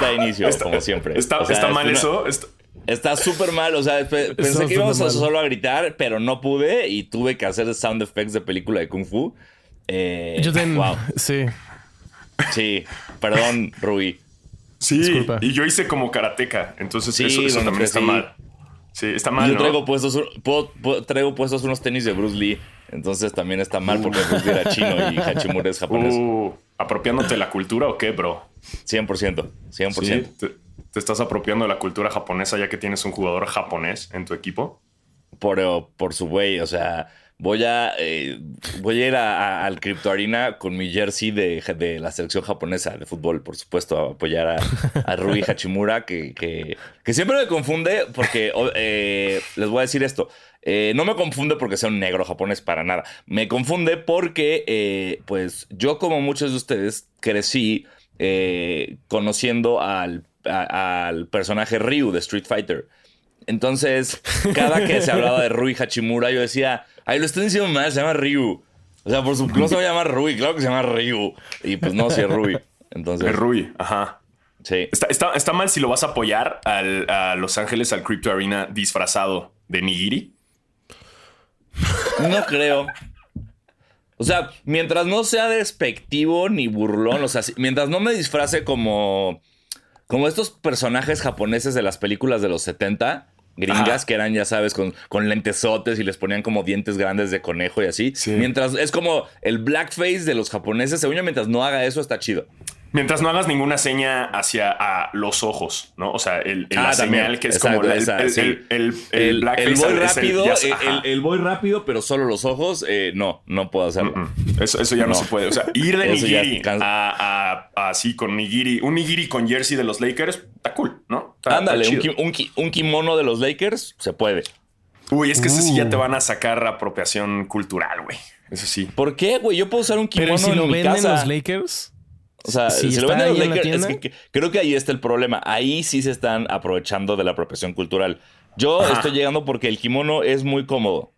Racista de inicio, como siempre. ¿Está, O sea, está es mal una- eso? Está- Está súper mal, o sea, pe- pensé que íbamos a solo a gritar, pero no pude y tuve que hacer sound effects de película de Kung Fu. Eh, Yo ten... wow. Sí. Sí, perdón, Rui. Sí, Disculpa. y yo hice como karateca, entonces Sí, eso, también pues está sí. mal. Sí, está Y mal, yo ¿no? traigo puestos, un- puedo- puedo- traigo puestos unos tenis de Bruce Lee, entonces también está mal porque Bruce Lee era chino y Hachimura es japonés. Uh, ¿Apropiándote la cultura o qué, bro? 100%, 100%. Sí, te, te estás apropiando de la cultura japonesa ya que tienes un jugador japonés en tu equipo. Por, por su güey, o sea, voy a, eh, voy a ir a- a- al Crypto Arena con mi jersey de, de la selección japonesa de fútbol, por supuesto, a apoyar a, a Rui Hachimura, que, que, que siempre me confunde porque eh, les voy a decir esto. eh, no me confunde porque sea un negro japonés para nada. Me confunde porque, pues, yo como muchos de ustedes crecí eh, conociendo al, a- al personaje Ryu de Street Fighter. Entonces, cada que se hablaba de Rui Hachimura, yo decía, ay, lo están diciendo mal, se llama Ryu. O sea, por su no se va a llamar Rui, claro que se llama Ryu. Y pues no, sí es Rui. Entonces, Es Rui, ajá. sí. Está, está- está mal si lo vas a apoyar al- a Los Ángeles, al Crypto Arena disfrazado de Nigiri. No creo. O sea, mientras no sea despectivo ni burlón, o sea, mientras no me disfrace como, como estos personajes japoneses de las películas de los 70, gringas, Ajá. que eran, ya sabes, con, con lentesotes y les ponían como dientes grandes de conejo y así. Sí. Mientras es como el blackface de los japoneses, según yo, mientras no haga eso, está chido. Mientras no hagas ninguna seña hacia a los ojos, ¿no? O sea, el, el- Ah, la también. señal que es Exacto, como el, esa, el, sí. el, el- el El, blackface el voy rápido, ya- el, ajá. el- el voy rápido, pero solo los ojos, eh, no, no puedo hacerlo. Mm, Eso, eso ya no, No. se puede. O sea, ir de Nigiri a, a- a- así con Nigiri, un Nigiri con jersey de los Lakers, está cool, ¿no? Está- Ándale, está un, ki- un ki- un kimono de los Lakers, se puede. Uy, es que ese sí ya Uh. te van a sacar apropiación cultural, güey. Eso sí. ¿Por qué, güey? Yo puedo usar un kimono Pero ¿y si en lo mi venden casa. los Lakers? O sea, si si lo está venden los ahí en la Lakers, es que, que- creo que ahí está el problema. Ahí sí se están aprovechando de la apropiación cultural. Yo Ajá. estoy llegando porque el kimono es muy cómodo.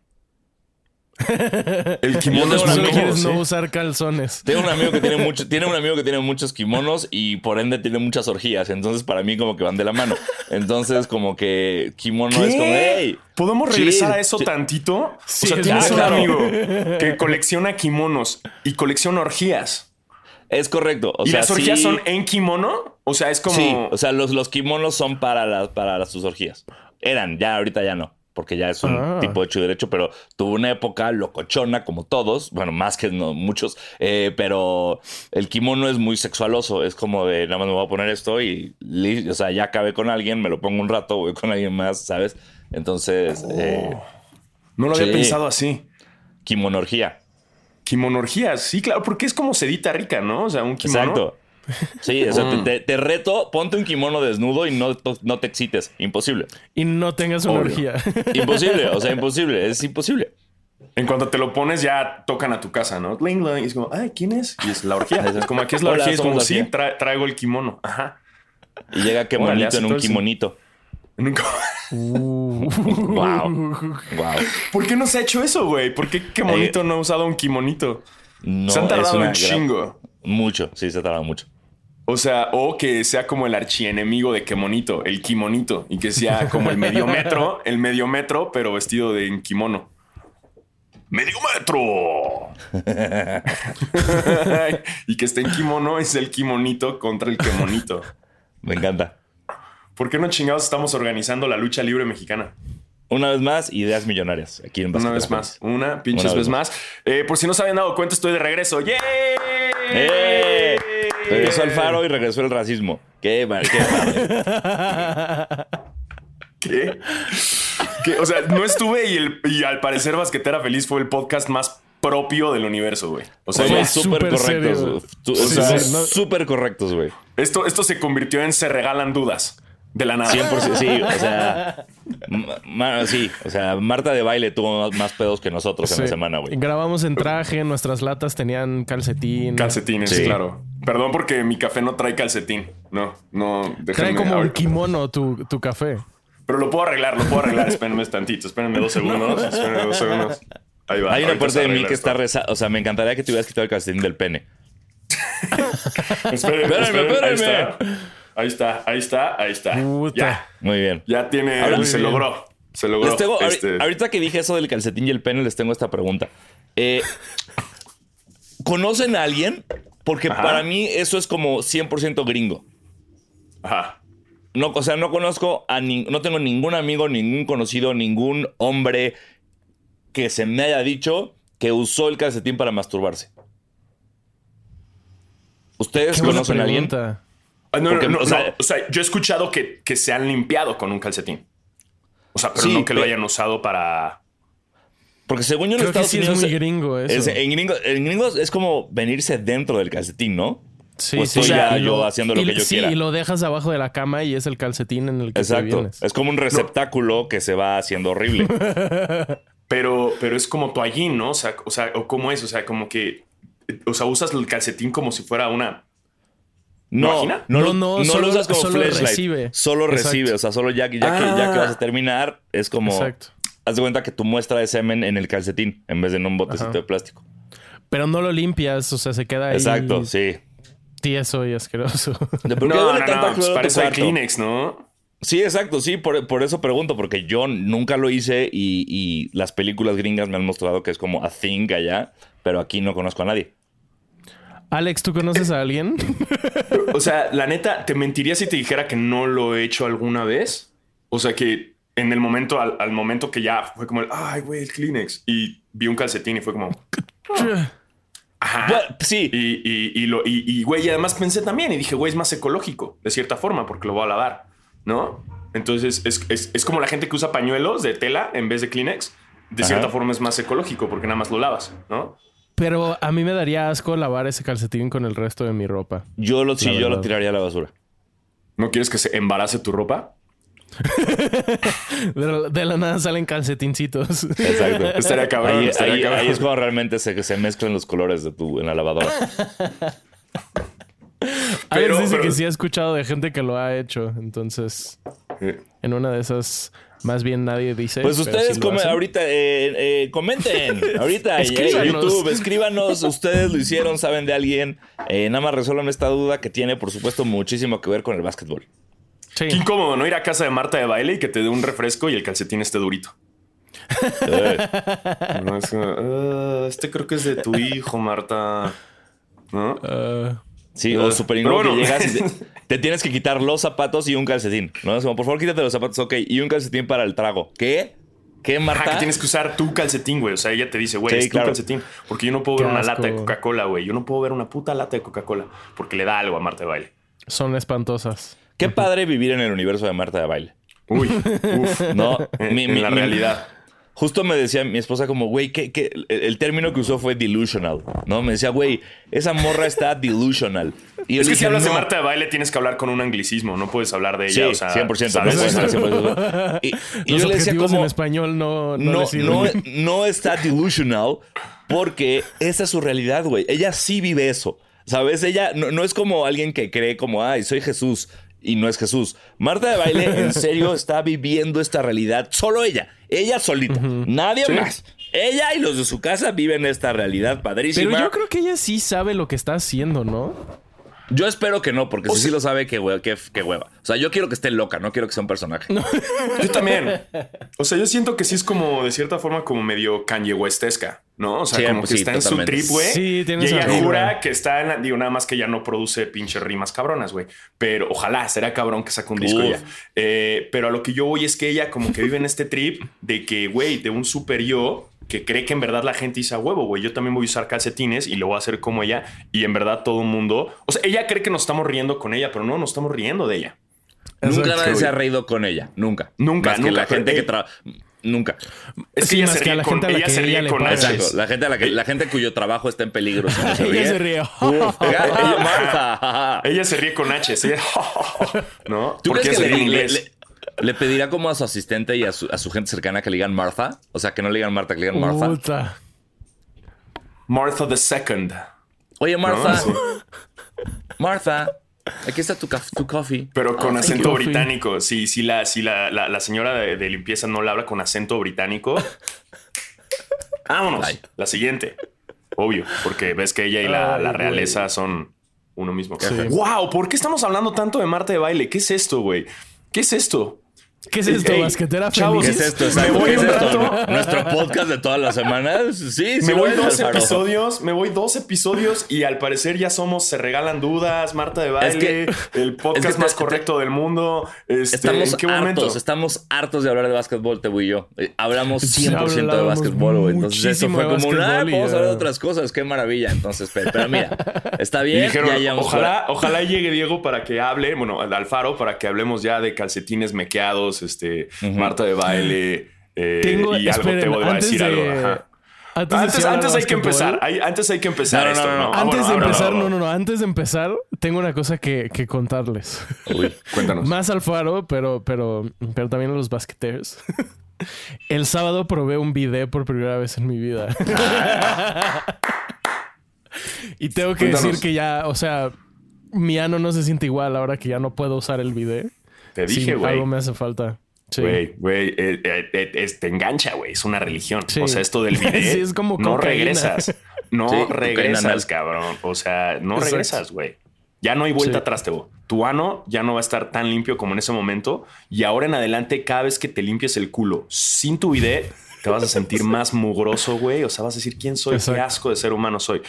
El kimono es muy cómodo, quieres sí. no usar calzones. Tengo un amigo que tiene mucho, tiene un amigo que tiene muchos kimonos y por ende tiene muchas orgías. Entonces, para mí, como que van de la mano. Entonces, como que kimono es como, hey. ¿Podemos regresar a eso tantito? Sí, o sea, es tienes un claro. amigo que colecciona kimonos y colecciona orgías. Es correcto. O ¿Y sea, las orgías sí- son en kimono? O sea, es como... Sí, o sea, los, los kimonos son para, las para las, sus orgías. Eran, ya ahorita ya no, porque ya es un Ah. tipo hecho y derecho, pero tuvo una época locochona, como todos, bueno, más que no, muchos, eh, pero el kimono es muy sexualoso, es como de nada más me voy a poner esto y, o sea, ya acabé con alguien, me lo pongo un rato, voy con alguien más, ¿sabes? Entonces, eh, no lo había sí. pensado así. kimonorgía. Kimonorgías, sí, claro, porque es como sedita rica, ¿no? O sea, un kimono. Exacto. Sí, o sea, Mm. te, te- te reto, ponte un kimono desnudo y no, no te excites. Imposible. Y no tengas una Obvio. orgía. Imposible, o sea, imposible, es imposible. En cuanto te lo pones, ya tocan a tu casa, ¿no? Ling, ling, y es como, ay, ¿quién es? Y es la orgía. Es como, aquí es la Hola, orgía. Es como, sí, tra- traigo el kimono. Ajá. Y llega que hace en un eso. Nunca- Wow. Wow. ¿Por qué no se ha hecho eso, güey? ¿Por qué qué monito no ha usado un kimonito? No, se han tardado un gran- chingo. Mucho, sí, se ha tardado mucho. O sea, o que sea como el archienemigo de Kemonito, el kimonito, y que sea como el medio metro, el medio metro, pero vestido de en kimono. ¡Medio metro! y que esté en kimono es el kimonito contra el kemonito. Me encanta. ¿Por qué no chingados estamos organizando la lucha libre mexicana? Una vez más, ideas millonarias. Aquí en Una vez más, una pinches Una vez vez más. Eh, por si no se habían dado cuenta, estoy de regreso. ¡Yay! ¡Eh! Regresó el faro y regresó el racismo. Qué, mal- qué padre. ¿Qué? ¿Qué? O sea, no estuve y, el- y al parecer Basquetera Feliz fue el podcast más propio del universo, güey. O sea, Somos súper correctos. Tú- Sí, somos sí, no- súper correctos, güey. esto, esto se convirtió en se regalan dudas de la nada. 100%, sí, o sea, ma- ma- sí, o sea, Marta de baile tuvo más, pedos que nosotros en Sí. la semana, güey. Grabamos en traje, nuestras latas tenían calcetín. Calcetines, Sí. claro. Perdón porque mi café no trae calcetín. No, no. Trae como un kimono tu, tu café. Pero lo puedo arreglar, lo puedo arreglar. Espérenme tantito, espérenme dos segundos. Espérenme dos segundos. Ahí va. Hay una parte de mí que esto. está rezando, o sea, me encantaría que te hubieras quitado el calcetín del pene. Espérenme, ahí espérenme. está. Ahí está, ahí está, ahí está. Puta. Ya, Muy bien. ya tiene, Ahora- se logró. Se logró. Les tengo, Este, Ahorita que dije eso del calcetín y el pene, les tengo esta pregunta. Eh, ¿Conocen a alguien? Porque Ajá. para mí eso es como 100% gringo. Ajá. No, o sea, no conozco a ni- no tengo ningún amigo, ningún conocido, ningún hombre que se me haya dicho que usó el calcetín para masturbarse. ¿Ustedes conocen a alguien? Ah, no, Porque, no, no, o sea- no. O sea, yo he escuchado que, que se han limpiado con un calcetín. O sea, pero Sí, no que lo hayan usado para. Porque según yo en Creo que Estados sí es Unidos muy gringo eso. es- en, gringo, en gringos es como venirse dentro del calcetín, ¿no? Sí, Pues sí. estoy ya Y yo haciendo lo y- que yo sí, quiera. y lo dejas abajo de la cama y es el calcetín en el que te Exacto. vienes. Es como un receptáculo que se va haciendo horrible. Pero, pero es como toallín, ¿no? O sea, o sea, o cómo es, o sea, como que. O sea, usas el calcetín como si fuera una. No, no, No, lo- no, no solo- lo usas como solo flashlight. recibe. Solo Exacto. recibe. O sea, solo ya, que- ya, que, ya que Ah. vas a terminar, es como. Exacto. Haz de cuenta que tu muestra de semen en el calcetín en vez de en un botecito Ajá. de plástico. Pero no lo limpias, o sea, se queda ahí Exacto, sí. tieso y asqueroso. ¿De por qué no, duele no, tanto no, pues parece de? Kleenex, ¿no? Sí, exacto, sí, por, por eso pregunto, porque yo nunca lo hice y, y las películas gringas me han mostrado que es como a thing allá, pero aquí no conozco a nadie. Alex, ¿tú conoces a alguien? O sea, la neta, te mentiría si te dijera que no lo he hecho alguna vez. O sea, que en el momento, al, al momento que ya fue como el, ay, güey, el Kleenex. Y vi un calcetín y fue como, ajá. Bueno, sí, Y, y, y, lo, y, y, güey, y además pensé también y dije, güey, es más ecológico, de cierta forma, porque lo voy a lavar, ¿no? Entonces es, es, es como la gente que usa pañuelos de tela en vez de Kleenex. De cierta Ajá. forma es más ecológico porque nada más lo lavas, ¿no? Pero a mí me daría asco lavar ese calcetín con el resto de mi ropa. yo lo, sí, La yo lo verdad. tiraría a la basura. ¿No quieres que se embarace tu ropa? De la, de la nada salen calcetincitos. Exacto. Estaría cabrón, Ahí, estaría ahí- cabrón. ahí es cuando realmente se, se mezclan los colores de tu en la lavadora. Alex Pero- dice pero- que sí ha escuchado de gente que lo ha hecho. Entonces, en una de esas, más bien nadie dice. Pues ustedes sí come- ahorita eh, eh, comenten, ahorita en. YouTube, escríbanos, ustedes lo hicieron, saben de alguien, Eh, nada más resuelvan esta duda que tiene por supuesto muchísimo que ver con el básquetbol. Sí. Qué incómodo, ¿no? Ir a casa de Marta de baile y que te dé un refresco y el calcetín esté durito. Eh, No, es como, "Ah, este creo que es de tu hijo, Marta. ¿No? Ah, Sí, o súper pero incómodo que bueno. llegas y te, te tienes que quitar los zapatos y un calcetín, ¿no? Es como, por favor, quítate los zapatos, ok, y un calcetín para el trago. ¿Qué? ¿Qué, Ajá, Marta? que tienes que usar tu calcetín, güey. O sea, ella te dice, güey, Sí, es tu claro. calcetín. Porque yo no puedo Qué ver una asco. lata de Coca-Cola, güey. Yo no puedo ver una puta lata de Coca-Cola porque le da algo a Marta de baile. son espantosas. Qué padre vivir en el universo de Marta de baile. Uy, uf. No, Mi- en mi- la mi- realidad. Justo me decía mi esposa como, güey, ¿qué, qué? El, el término que usó fue delusional, ¿no? Me decía, güey, esa morra está delusional. Y yo Es le que si dije, hablas de. Marta de baile tienes que hablar con un anglicismo. No puedes hablar de Sí, ella. o sea, 100%. ¿sabes? no puede ser 100%. Y, y Los yo le decía como, en español no, no, no, no, no está delusional porque esa es su realidad, güey. Ella sí vive eso. ¿Sabes? Ella no, no es como alguien que cree como, ay, soy Jesús y no es Jesús. Marta de baile en serio está viviendo esta realidad. Solo ella. Ella solita. Nadie Sí. más. Ella y los de su casa viven esta realidad padrísima. Pero yo creo que ella sí sabe lo que está haciendo, ¿no? Yo espero que no, porque O si sí lo sabe, qué hue- qué- qué hueva. O sea, yo quiero que esté loca, no quiero que sea un personaje. Yo también. O sea, yo siento que sí es como, de cierta forma, como medio Kanye Westesca, ¿no? O sea, Sí, como pues que sí, está en su trip, güey. Sí, tiene Y ella jura que está en la... Digo, nada más que ya no produce pinches rimas cabronas, güey. Pero ojalá, será cabrón que saque un disco Uf. ya. Eh, pero a lo que yo voy es que ella como que vive en este trip de que, güey, de un super yo que cree que en verdad la gente dice a huevo, güey. Yo también voy a usar calcetines y lo voy a hacer como ella. Y en verdad todo el mundo... O sea, ella cree que nos estamos riendo con ella, pero no, nos estamos riendo de ella. Nunca nadie se ha reído con ella. Nunca. Nunca, Más que la gente pero- que trabaja. Nunca. Es Sí, que ella se ríe la con, gente a la ella que se ella ríe con. Exacto. La gente, a la, que, la gente cuyo trabajo está en peligro. si no se Ella se ríe. Uf, Marta. Ella se ríe con H, sí. ¿no? ¿Tú Porque crees que se le, en inglés. le- le pedirá como a su asistente y a su, a su gente cercana que le digan Martha? O sea, que no le digan Marta, que le digan Martha. Puta. Martha the Second. Oye, Martha. No, sí. Martha. Aquí está tu, coffee. Pero con thank acento británico. Si, si, la, si la, la- la señora de, de limpieza no le habla con acento británico. Vámonos. Ay. La siguiente. Obvio, porque ves que ella y la, Ay, la güey. realeza son uno mismo. Sí. ¡Wow! ¿Por qué estamos hablando tanto de Marta de baile? ¿Qué es esto, güey? ¿Qué es esto? ¿Qué es esto, Ey, basquetera chavos? ¿Qué es esto? Me voy ¿Qué es un esto? rato. ¿Nuestro podcast de todas las semanas? Sí, sí. me voy es, dos Alfaro. episodios, me voy dos episodios y al parecer ya somos Se Regalan Dudas, Marta de Baile, que- el podcast es que más correcto del mundo. Este, Estamos ¿En qué hartos, momento? estamos hartos de hablar de básquetbol, Tebo y yo. Eh, Hablamos Sí, 100% de básquetbol, güey. Entonces eso muchísimo fue como un, ah, vamos a hablar de otras cosas, qué maravilla. Entonces, pero, pero mira, está bien, dijeron, ya ojalá, ojalá llegue Diego para que hable, bueno, al Alfaro, para que hablemos ya de calcetines mequeados, este, Marta de baile, eh, Tengo, y algo esperen, te voy a antes decir algo. ajá. Antes, hay que empezar, hay- antes hay que empezar No, no, esto, no, ¿no? no. Antes de empezar, no, no, no. Antes de empezar, tengo una cosa que, que contarles. Uy, Cuéntanos. Más al faro, pero, pero, pero también a los basqueteros. El sábado probé un bidet por primera vez en mi vida. y tengo que Cuéntanos. decir que ya, o sea, mi ano no se siente igual ahora que ya no puedo usar el bidet. Te dije, güey. algo me hace falta. Sí. Güey, güey, eh, eh, eh, te engancha, güey. Es una religión. Sí. O sea, esto del video. Sí, es como no cocaína. regresas. No Sí, regresas, cabrón. O sea, no Exacto. regresas, güey. Ya no hay vuelta Sí. atrás, Tebo. Tu ano ya no va a estar tan limpio como en ese momento. Y ahora en adelante, cada vez que te limpies el culo sin tu bidet, te vas a sentir más mugroso, güey. O sea, vas a decir quién soy, qué asco de ser humano soy.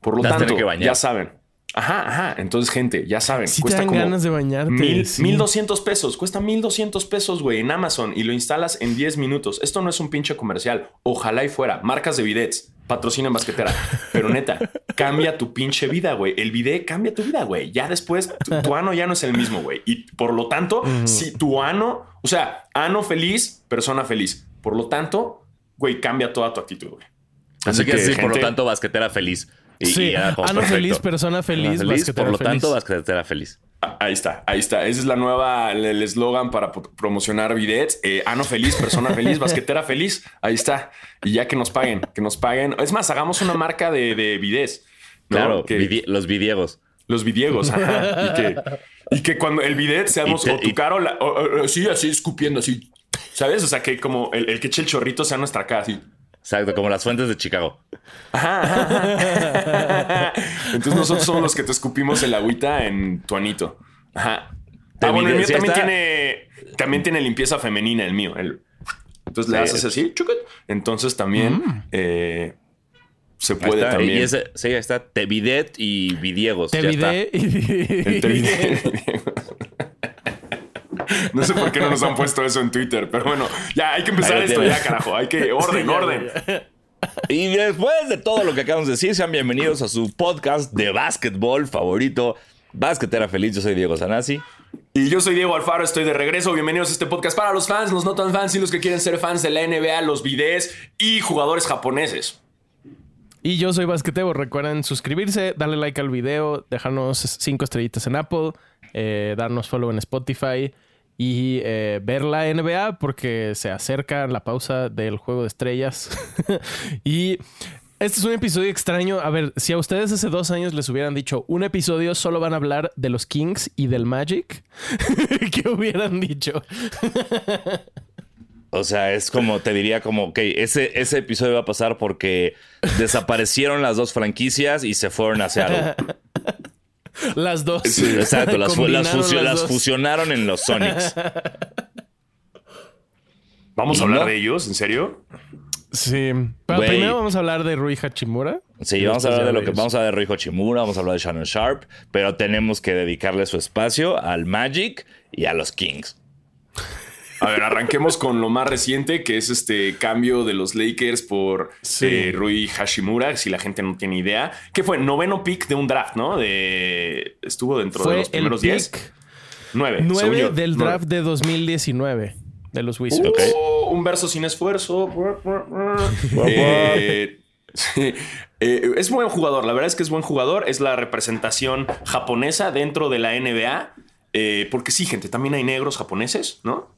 Por lo tanto, que ya saben. Ajá, ajá. Entonces, gente, ya saben. Sí te cuesta dan como ganas de bañarte. Mil, sí. 1200 pesos. Cuesta 1200 pesos, güey, en Amazon y lo instalas en 10 minutos. Esto no es un pinche comercial. Ojalá y fuera. Marcas de bidets. Patrocina en basquetera. Pero neta, cambia tu pinche vida, güey. El bidet cambia tu vida, güey. Ya después tu, tu ano ya no es el mismo, güey. Y por lo tanto, si tu ano, o sea, ano feliz, persona feliz. Por lo tanto, güey, cambia toda tu actitud, güey. Así que, sí, por lo tanto, basquetera feliz. Y, Sí, y era como ano perfecto. feliz, persona feliz, basquetera por lo feliz. tanto, basquetera feliz. Ah, Ahí está, ahí está. Ese es la nueva, el eslogan para pro- promocionar bidets. Eh, ano feliz, persona feliz, basquetera feliz. Ahí está. Y ya que nos paguen, que nos paguen. Es más, hagamos una marca de, de bidets. ¿no? Claro, que vidi- los vidiegos. los vidiegos. ajá. Y que, y que cuando el bidet seamos te- o tu y- cara o la- o- o- o- sí, así escupiendo, así. ¿Sabes? O sea, que como el, el que eche el chorrito sea nuestra cara, así. Exacto, como las fuentes de Chicago. Ajá, ajá. Entonces nosotros somos los que te escupimos el agüita en tu anito. Ajá. Ah, bueno, el mío también tiene, también tiene limpieza femenina, el mío. el- entonces le Sí. haces así, chucut. Entonces también eh, se puede está. también. Y ese, sí, ahí está. Te bidet y vidiegos. Te ya está. bidet y... El te vi- No sé por qué no nos han puesto eso en Twitter, pero bueno, ya hay que empezar esto, ya carajo. Hay que orden, ya, orden. Y después de todo lo que acabamos de decir, sean bienvenidos a su podcast de básquetbol favorito, Basquetera Feliz. Yo soy Diego Sanasi. Y yo soy Diego Alfaro, estoy de regreso. Bienvenidos a este podcast para los fans, los no tan fans y los que quieren ser fans de la NBA, los videos y jugadores japoneses. Y yo soy Basquetebo. Recuerden suscribirse, darle like al video, dejarnos cinco estrellitas en Apple, eh, darnos follow en Spotify y eh, ver la NBA porque se acerca la pausa del juego de estrellas. y este es un episodio extraño. A ver, si a ustedes hace dos años les hubieran dicho un episodio solo van a hablar de los Kings y del Magic, ¿qué hubieran dicho? O sea, es como, te diría como, ok, ese, ese episodio va a pasar porque desaparecieron las dos franquicias y se fueron hacia algo. Las dos. Exacto, las, fu- las, Combinaron fusio- las las dos. fusionaron en los Sonics. ¿Vamos ¿Y a hablar no? de ellos? ¿En serio? Sí. Pero primero vamos a hablar de Rui Hachimura. Sí, vamos a hablar de lo que vamos a hablar de Rui Hachimura, vamos a hablar de Shannon Sharp, pero tenemos que dedicarle su espacio al Magic y a los Kings. A ver, arranquemos con lo más reciente, que es este cambio de los Lakers por Sí. eh, Rui Hashimura, si la gente no tiene idea. Que fue noveno pick de un draft, ¿no? De estuvo dentro de los primeros 10. pick Nueve. según 9 yo. del Nueve. draft de 2019 de los Wizards. Ok. Oh, Un verso sin esfuerzo. Eh, sí. Eh, es buen jugador, la verdad es que es buen jugador. Es la representación japonesa dentro de la NBA. Eh, porque sí, gente, también hay negros japoneses, ¿no?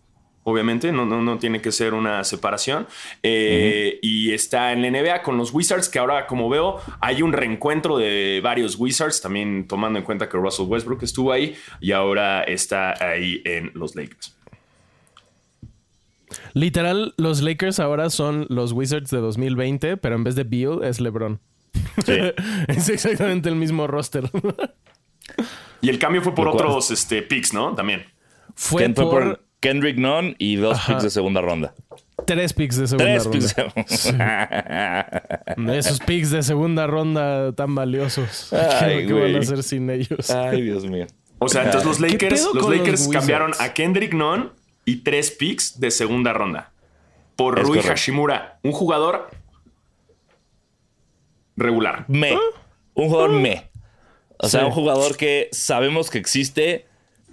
Obviamente, no, no, no tiene que ser una separación. Eh, Y está en la NBA con los Wizards, que ahora, como veo, hay un reencuentro de varios Wizards, también tomando en cuenta que Russell Westbrook estuvo ahí y ahora está ahí en los Lakers. Literal, los Lakers ahora son los Wizards de 2020, pero en vez de Beal es LeBron. Sí. es exactamente el mismo roster. Y el cambio fue por otros este, picks, ¿no? También. Fue por, por Kendrick Nunn y dos Ajá. picks de segunda ronda. tres picks de segunda Tres ronda. picks de Esos picks de segunda ronda tan valiosos. Ay, ¿Qué van a hacer sin ellos? Ay, Dios mío. O sea, entonces los ¿Qué Lakers, los Lakers cambiaron a Kendrick Nunn y tres picks de segunda ronda. Por Es Rui correcto. Hashimura, un jugador regular. Me. Un jugador me. O sea, un jugador que sabemos que existe,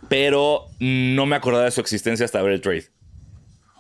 pero no me acordaba de su existencia hasta ver el trade.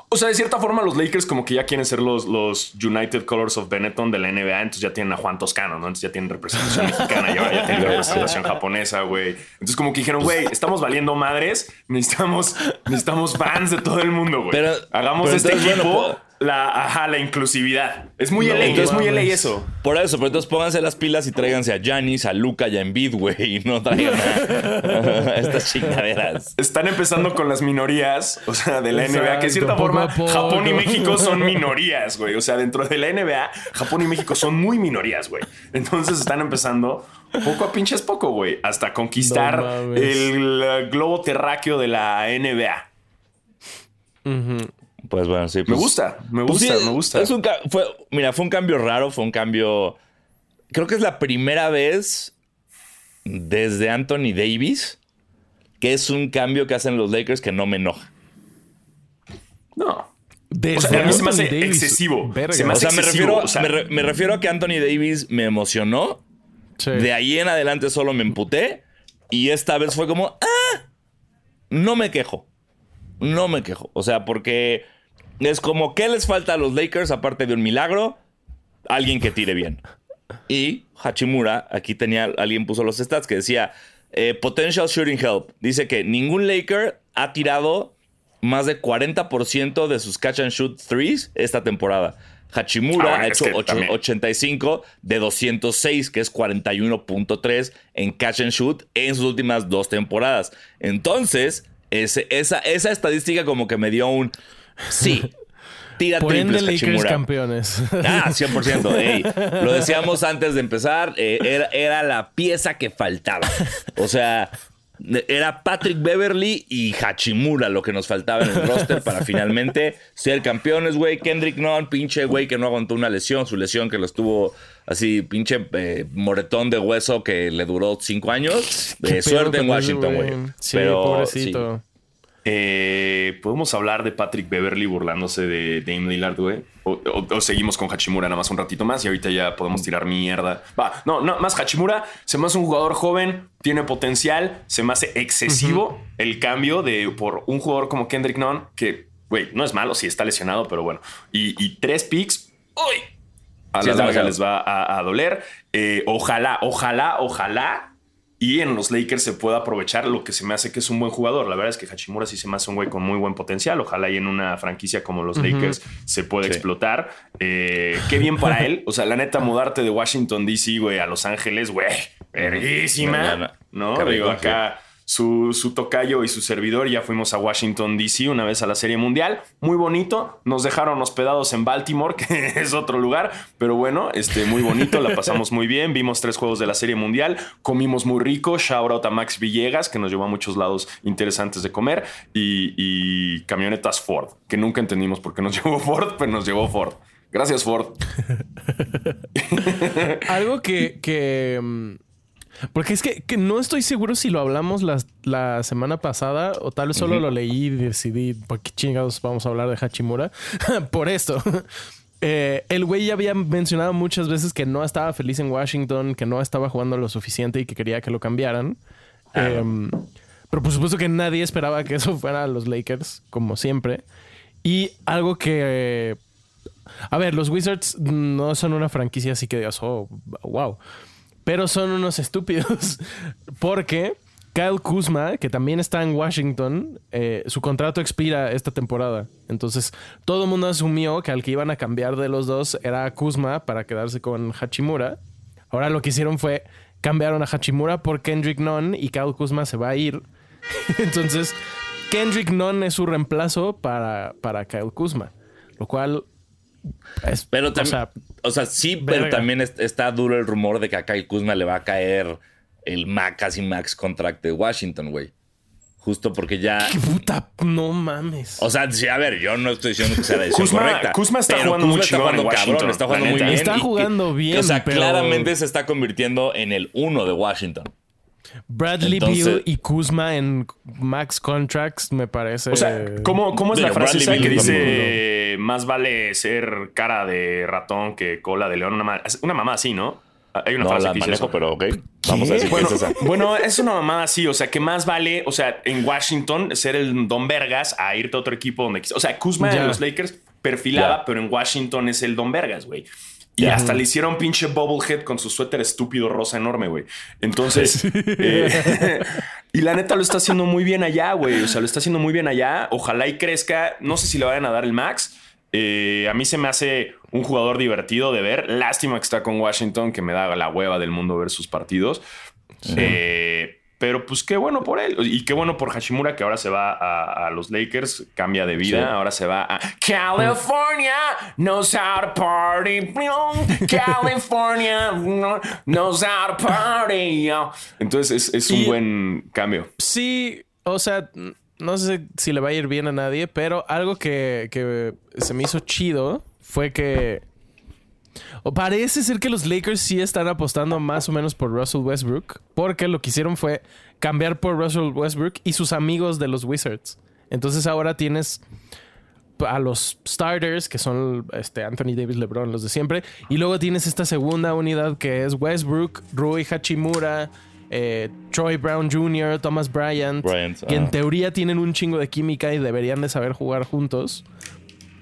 O sea, de cierta forma, los Lakers como que ya quieren ser los, los United Colors of Benetton de la NBA, entonces ya tienen a Juan Toscano, ¿no? Entonces ya tienen representación mexicana y ahora ya tienen representación japonesa, güey. Entonces como que dijeron, güey, estamos valiendo madres, necesitamos, necesitamos fans de todo el mundo, güey. Pero- Hagamos pero este entonces, equipo bueno, po- la, ajá, la inclusividad. Es muy No LA, es muy LA eso. Por eso, pero entonces pónganse las pilas y tráiganse a Giannis, a Luca y a Embiid, güey. Y no traigan a, estas chingaderas. Están empezando con las minorías, o sea, de la NBA, que de cierta forma. Japón y México son minorías, güey. O sea, dentro de la NBA, Japón y México son muy minorías, güey. Entonces están empezando poco a pinches poco, güey, hasta conquistar No el globo terráqueo de la NBA. Pues bueno, sí. Me pues- gusta, me Pues gusta, sí, me gusta. es un ca- fue, mira, fue un cambio raro, fue un cambio. Creo que es la primera vez desde Anthony Davis que es un cambio que hacen los Lakers que no me enoja. No. Desde O sea, a mí se me hace Davis. excesivo. Verga. Se me O sea, me excesivo, refiero, o sea- me, re- me refiero a que Anthony Davis me emocionó. Sí. De ahí en adelante solo me emputé. Y esta vez fue como, ah, no me quejo. No me quejo. O sea, porque es como, ¿qué les falta a los Lakers aparte de un milagro? Alguien que tire bien. Y Hachimura, aquí tenía, alguien puso los stats que decía, eh, potential shooting help. Dice que ningún Laker ha tirado más de 40% de sus catch and shoot threes esta temporada. Hachimura Ah, ha hecho que ocho- también. 85 de 206, que es 41.3 en catch and shoot en sus últimas dos temporadas. Entonces, ese- esa, esa estadística como que me dio un sí. Tira Por ende, triples, Lakers Hachimura. campeones. Ah, 100%. ey. Lo decíamos antes de empezar. eh, era, era la pieza que faltaba. O sea, era Patrick Beverly y Hachimura lo que nos faltaba en el roster para finalmente ser campeones, güey. Kendrick Nunn, pinche güey que no aguantó una lesión. Su lesión que lo estuvo así, pinche eh, moretón de hueso que le duró cinco años. De suerte en Washington, güey. Sí, Pero, pobrecito. Eh, ¿Podemos hablar de Patrick Beverly burlándose de Dame Lillard, güey? O, o- o seguimos con Hachimura nada más un ratito más y ahorita ya podemos tirar mierda. Va, no, no, más Hachimura se me hace un jugador joven, tiene potencial, se me hace excesivo el cambio de por un jugador como Kendrick Nunn, que, güey, no es malo si está lesionado, pero bueno. Y, y tres picks, ¡uy! A Sí, la es larga demasiado. les va a, a doler. Eh, ojalá, ojalá, ojalá. Y en los Lakers se pueda aprovechar lo que se me hace que es un buen jugador. La verdad es que Hachimura sí se me hace un güey con muy buen potencial. Ojalá y en una franquicia como los Lakers se pueda Sí. explotar. Eh, qué bien para él. O sea, la neta, mudarte de Washington DC, güey, a Los Ángeles, güey, verguísima. No, no, No, Qué digo, acá su, su tocayo y su servidor ya fuimos a Washington DC una vez a la Serie Mundial. Muy bonito. Nos dejaron hospedados en Baltimore, que es otro lugar. Pero bueno, este, muy bonito. La pasamos muy bien. Vimos tres juegos de la Serie Mundial. Comimos muy rico. Shout out a Max Villegas, que nos llevó a muchos lados interesantes de comer. Y, y camionetas Ford, que nunca entendimos por qué nos llevó Ford, pero nos llevó Ford. Gracias, Ford. Algo que, que, mm, Porque es que, que no estoy seguro si lo hablamos la, la semana pasada o tal vez solo lo leí y decidí por qué chingados vamos a hablar de Hachimura. por esto. Eh, el güey ya había mencionado muchas veces que no estaba feliz en Washington, que no estaba jugando lo suficiente y que quería que lo cambiaran. Em, pero por supuesto que nadie esperaba que eso fuera a los Lakers, como siempre. Y algo que... eh, a ver, los Wizards no son una franquicia así que digas, oh, wow. Pero son unos estúpidos. Porque Kyle Kuzma, que también está en Washington, eh, su contrato expira esta temporada. Entonces, todo el mundo asumió que al que iban a cambiar de los dos era Kuzma para quedarse con Hachimura. Ahora lo que hicieron fue cambiaron a Hachimura por Kendrick Nunn y Kyle Kuzma se va a ir. Entonces, Kendrick Nunn es su reemplazo para, para Kyle Kuzma. Lo cual es, Pero o también, sea, o sea, sí, pero también es- está duro el rumor de que a Kyle Kuzma le va a caer el casi max contract de Washington, güey. Justo porque ya. ¡Qué puta! No mames. O sea, sí, a ver, yo no estoy diciendo que sea la decisión Kuzma- correcta. Kuzma está pero jugando muy está en cabrón, está jugando muy bien. Está y- y- jugando bien, O sea, pero- claramente se está convirtiendo en el uno de Washington. Bradley entonces- Beal y Kuzma en max contracts me parece. O sea, ¿cómo, cómo es la frase esa que dice más vale ser cara de ratón que cola de león? Una, ma- una mamá así, ¿no? Hay una No frase la que dice manejo, eso. pero ok. Vamos a decir Bueno, que es esa. bueno, es una mamada así, o sea, que más vale, o sea, en Washington ser el Don Vergas a irte a otro equipo donde O sea, Kuzma Ya. en los Lakers perfilaba, Ya. pero en Washington es el Don Vergas, güey. Y hasta le hicieron pinche bobblehead con su suéter estúpido rosa enorme, güey. Entonces, eh, y la neta lo está haciendo muy bien allá, güey. O sea, lo está haciendo muy bien allá. Ojalá y crezca. No sé si le vayan a dar el max. Eh, a mí se me hace un jugador divertido de ver. Lástima que está con Washington, que me da la hueva del mundo ver sus partidos. Eh, pero pues qué bueno por él. Y qué bueno por Hashimura, que ahora se va a, a los Lakers, cambia de vida. Sí. Ahora se va a California, knows how to party. California knows how to party. Entonces es, es un Y- buen cambio. Sí, o sea, no sé si le va a ir bien a nadie, pero algo que, que se me hizo chido fue que. Parece ser que los Lakers sí están apostando más o menos por Russell Westbrook, porque lo que hicieron fue cambiar por Russell Westbrook y sus amigos de los Wizards. Entonces ahora tienes a los starters, que son este, Anthony Davis, LeBron, los de siempre. Y luego tienes esta segunda unidad que es Westbrook, Rui Hachimura, eh, Troy Brown Jr., Thomas Bryant, Bryant, que en teoría tienen un chingo de química y deberían de saber jugar juntos.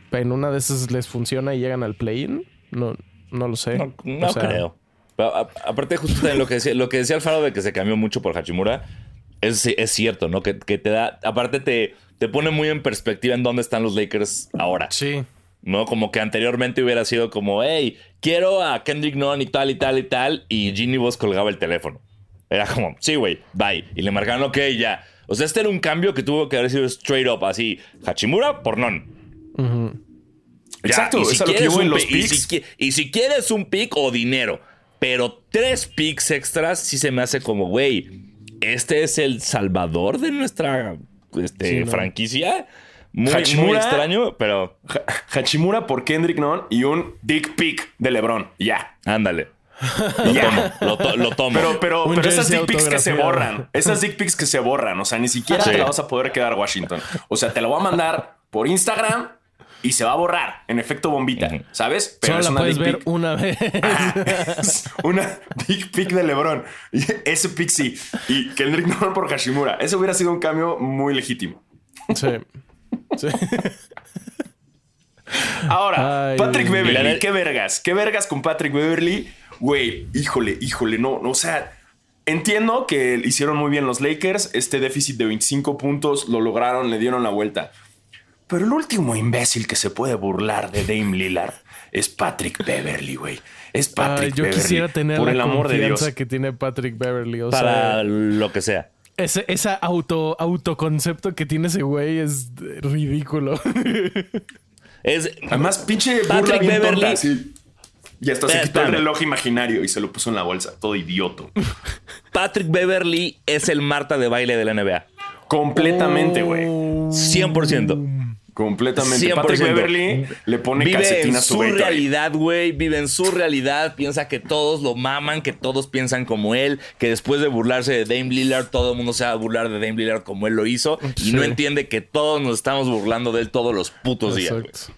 Pero en una de esas les funciona y llegan al play-in. No, no lo sé. No, no O sea, creo. Pero, a- aparte, justo también lo que decía, lo que decía Alfaro de que se cambió mucho por Hachimura es, es cierto, ¿no? Que, que te da. Aparte, te, te pone muy en perspectiva en dónde están los Lakers ahora. Sí. ¿No? Como que anteriormente hubiera sido como, hey, quiero a Kendrick Nunn y tal y tal y tal. Y Ginny Vos colgaba el teléfono. Era como, sí, güey, bye. Y le marcaron, ok, ya. O sea, este era un cambio que tuvo que haber sido straight up, así. Hachimura por Nunn. Ya, Exacto, y si es a lo que quieres un los y picks. si, y si quieres un pick o dinero, pero tres picks extras, sí se me hace como, güey, este es el salvador de nuestra este, Sí, no. franquicia. Muy, muy Hachimura- extraño, pero Ha- Hachimura por Kendrick Nunn y un dick pic de LeBron. Ya. ándale. Lo tomo, lo, to- lo tomo. Pero, pero, pero esas dick pics que se borran. Esas dick pics que se borran. O sea, ni siquiera Sí. te la vas a poder quedar Washington. O sea, te lo voy a mandar por Instagram y se va a borrar en efecto bombita. ¿Sabes? Solo es la una puedes ver pic. una vez. Es una dick pic de LeBron. Y ese pic sí. Y Kendrick Nunn por Hashimura. Ese hubiera sido un cambio muy legítimo. sí. Sí. Ahora, Ay, Patrick. Beverly, La- qué vergas, qué vergas con Patrick Beverly. Güey, híjole, híjole, no, no, o sea, entiendo que hicieron muy bien los Lakers, este déficit de 25 puntos lo lograron, le dieron la vuelta. Pero el último imbécil que se puede burlar de Dame Lillard es Patrick Beverly, güey. Es Patrick yo Beverly. quisiera tener por la el amor de Dios. que tiene Patrick Beverly. O para sea, lo que sea. ese, esa auto, autoconcepto que tiene ese güey es ridículo. Es, Además, pinche burla Patrick bien Beverly- tonta, sí. Y hasta se quitó el reloj imaginario y se lo puso en la bolsa. Todo idioto. Patrick Beverly es el Marta de baile de la NBA. Completamente, güey. 100%. Completamente. 100%. Patrick Beverly le pone Vive calcetín en a su su realidad, güey. Vive en su realidad. Piensa que todos lo maman, que todos piensan como él. Que después de burlarse de Dame Lillard, todo el mundo se va a burlar de Dame Lillard como él lo hizo. Y no entiende que todos nos estamos burlando de él todos los putos días. Exacto.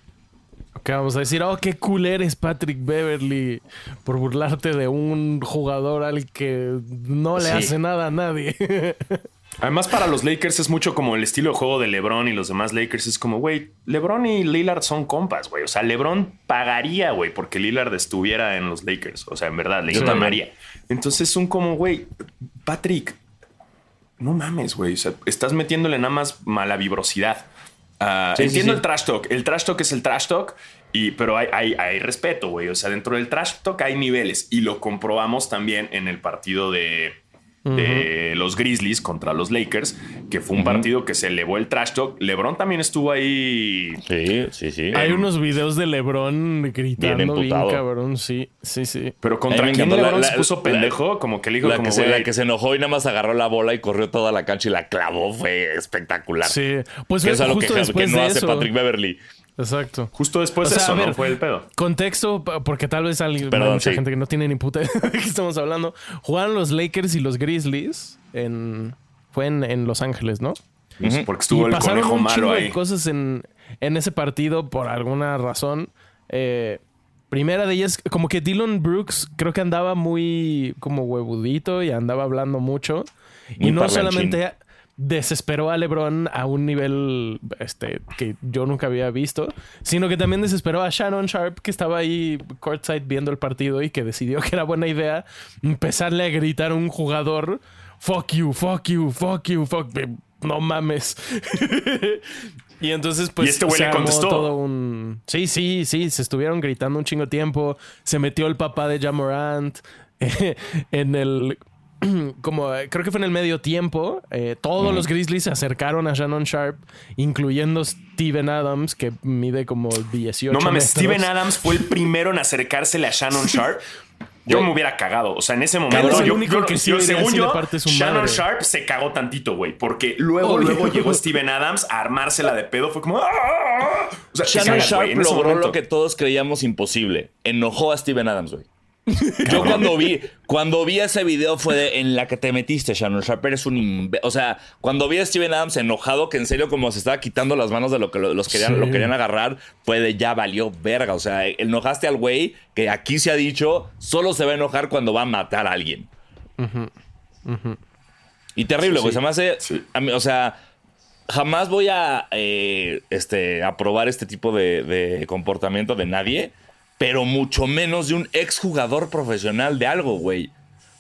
Ok, vamos a decir, oh, qué cool eres, Patrick Beverly, por burlarte de un jugador al que no le Sí. hace nada a nadie. Además, para los Lakers es mucho como el estilo de juego de LeBron y los demás Lakers. Es como, güey, LeBron y Lillard son compas, güey. O sea, LeBron pagaría, güey, porque Lillard estuviera en los Lakers. O sea, en verdad, le llamaría. Entonces son como, güey, Patrick, no mames, güey. O sea, estás metiéndole nada más mala vibrosidad. Ah, Sí, sí, entiendo sí. el trash talk. El trash talk es el trash talk, y, pero hay, hay, hay respeto, güey. O sea, dentro del trash talk hay niveles y lo comprobamos también en el partido de, de los Grizzlies contra los Lakers, que fue un partido que se elevó el trash talk. LeBron también estuvo ahí. Sí, sí, sí. Hay unos videos de LeBron gritando bien, emputado. cabrón. Sí, sí, sí. Pero contra quién LeBron la- se puso la- pendejo, como que le dijo La como que, se, la que se enojó y nada más agarró la bola y corrió toda la cancha y la clavó fue espectacular. Sí. Pues Que es algo que, justo que después no de hace eso. Patrick Beverly. Exacto. Justo después O sea, de eso, ver, ¿no? Fue el pedo. Contexto, porque tal vez alguien, Perdón, hay mucha sí. gente que no tiene ni puta idea de qué estamos hablando. Jugaron los Lakers y los Grizzlies en. Fue en, en Los Ángeles, ¿no? Porque estuvo y el pasaron conejo un malo chingo ahí. de cosas en, en ese partido por alguna razón. Eh, primera de ellas, como que Dylan Brooks creo que andaba muy como huevudito y andaba hablando mucho. Muy y no solamente desesperó a LeBron a un nivel este, que yo nunca había visto, sino que también desesperó a Shannon Sharp, que estaba ahí courtside viendo el partido y que decidió que era buena idea empezarle a gritar a un jugador, fuck you, fuck you, fuck you, fuck me". No mames. y entonces, pues, Y este güey le contestó. todo un... Sí, sí, sí, se estuvieron gritando un chingo de tiempo. Se metió el papá de Jamorant en el... Como eh, creo que fue en el medio tiempo, eh, todos los Grizzlies se acercaron a Shannon Sharp, incluyendo Steven Adams, que mide como 18 No mames, metros. Steven Adams fue el primero en acercársele a Shannon Sharp. Yo me hubiera cagado. O sea, en ese momento, yo, único yo- que sí yo- según yo, parte su Shannon madre. Sharp se cagó tantito, güey. Porque luego, luego llegó Steven Adams a armársela de pedo. Fue como. "Ah". O sea, Shannon cagas, Sharp logró momento. lo que todos creíamos imposible. Enojó a Steven Adams, güey. Yo cuando vi, cuando vi ese video fue de en la que te metiste, Shannon Sharp, eres un imbe- O sea, cuando vi a Steven Adams enojado, que en serio como se estaba quitando las manos de lo que lo- los querían, Sí. lo querían agarrar, fue de ya valió verga. O sea, enojaste al güey que aquí se ha dicho, solo se va a enojar cuando va a matar a alguien. Y terrible, güey. Se me hace. Sí. mí, o sea, jamás voy a eh, este, aprobar este tipo de, de comportamiento de nadie, pero mucho menos de un exjugador profesional de algo, güey.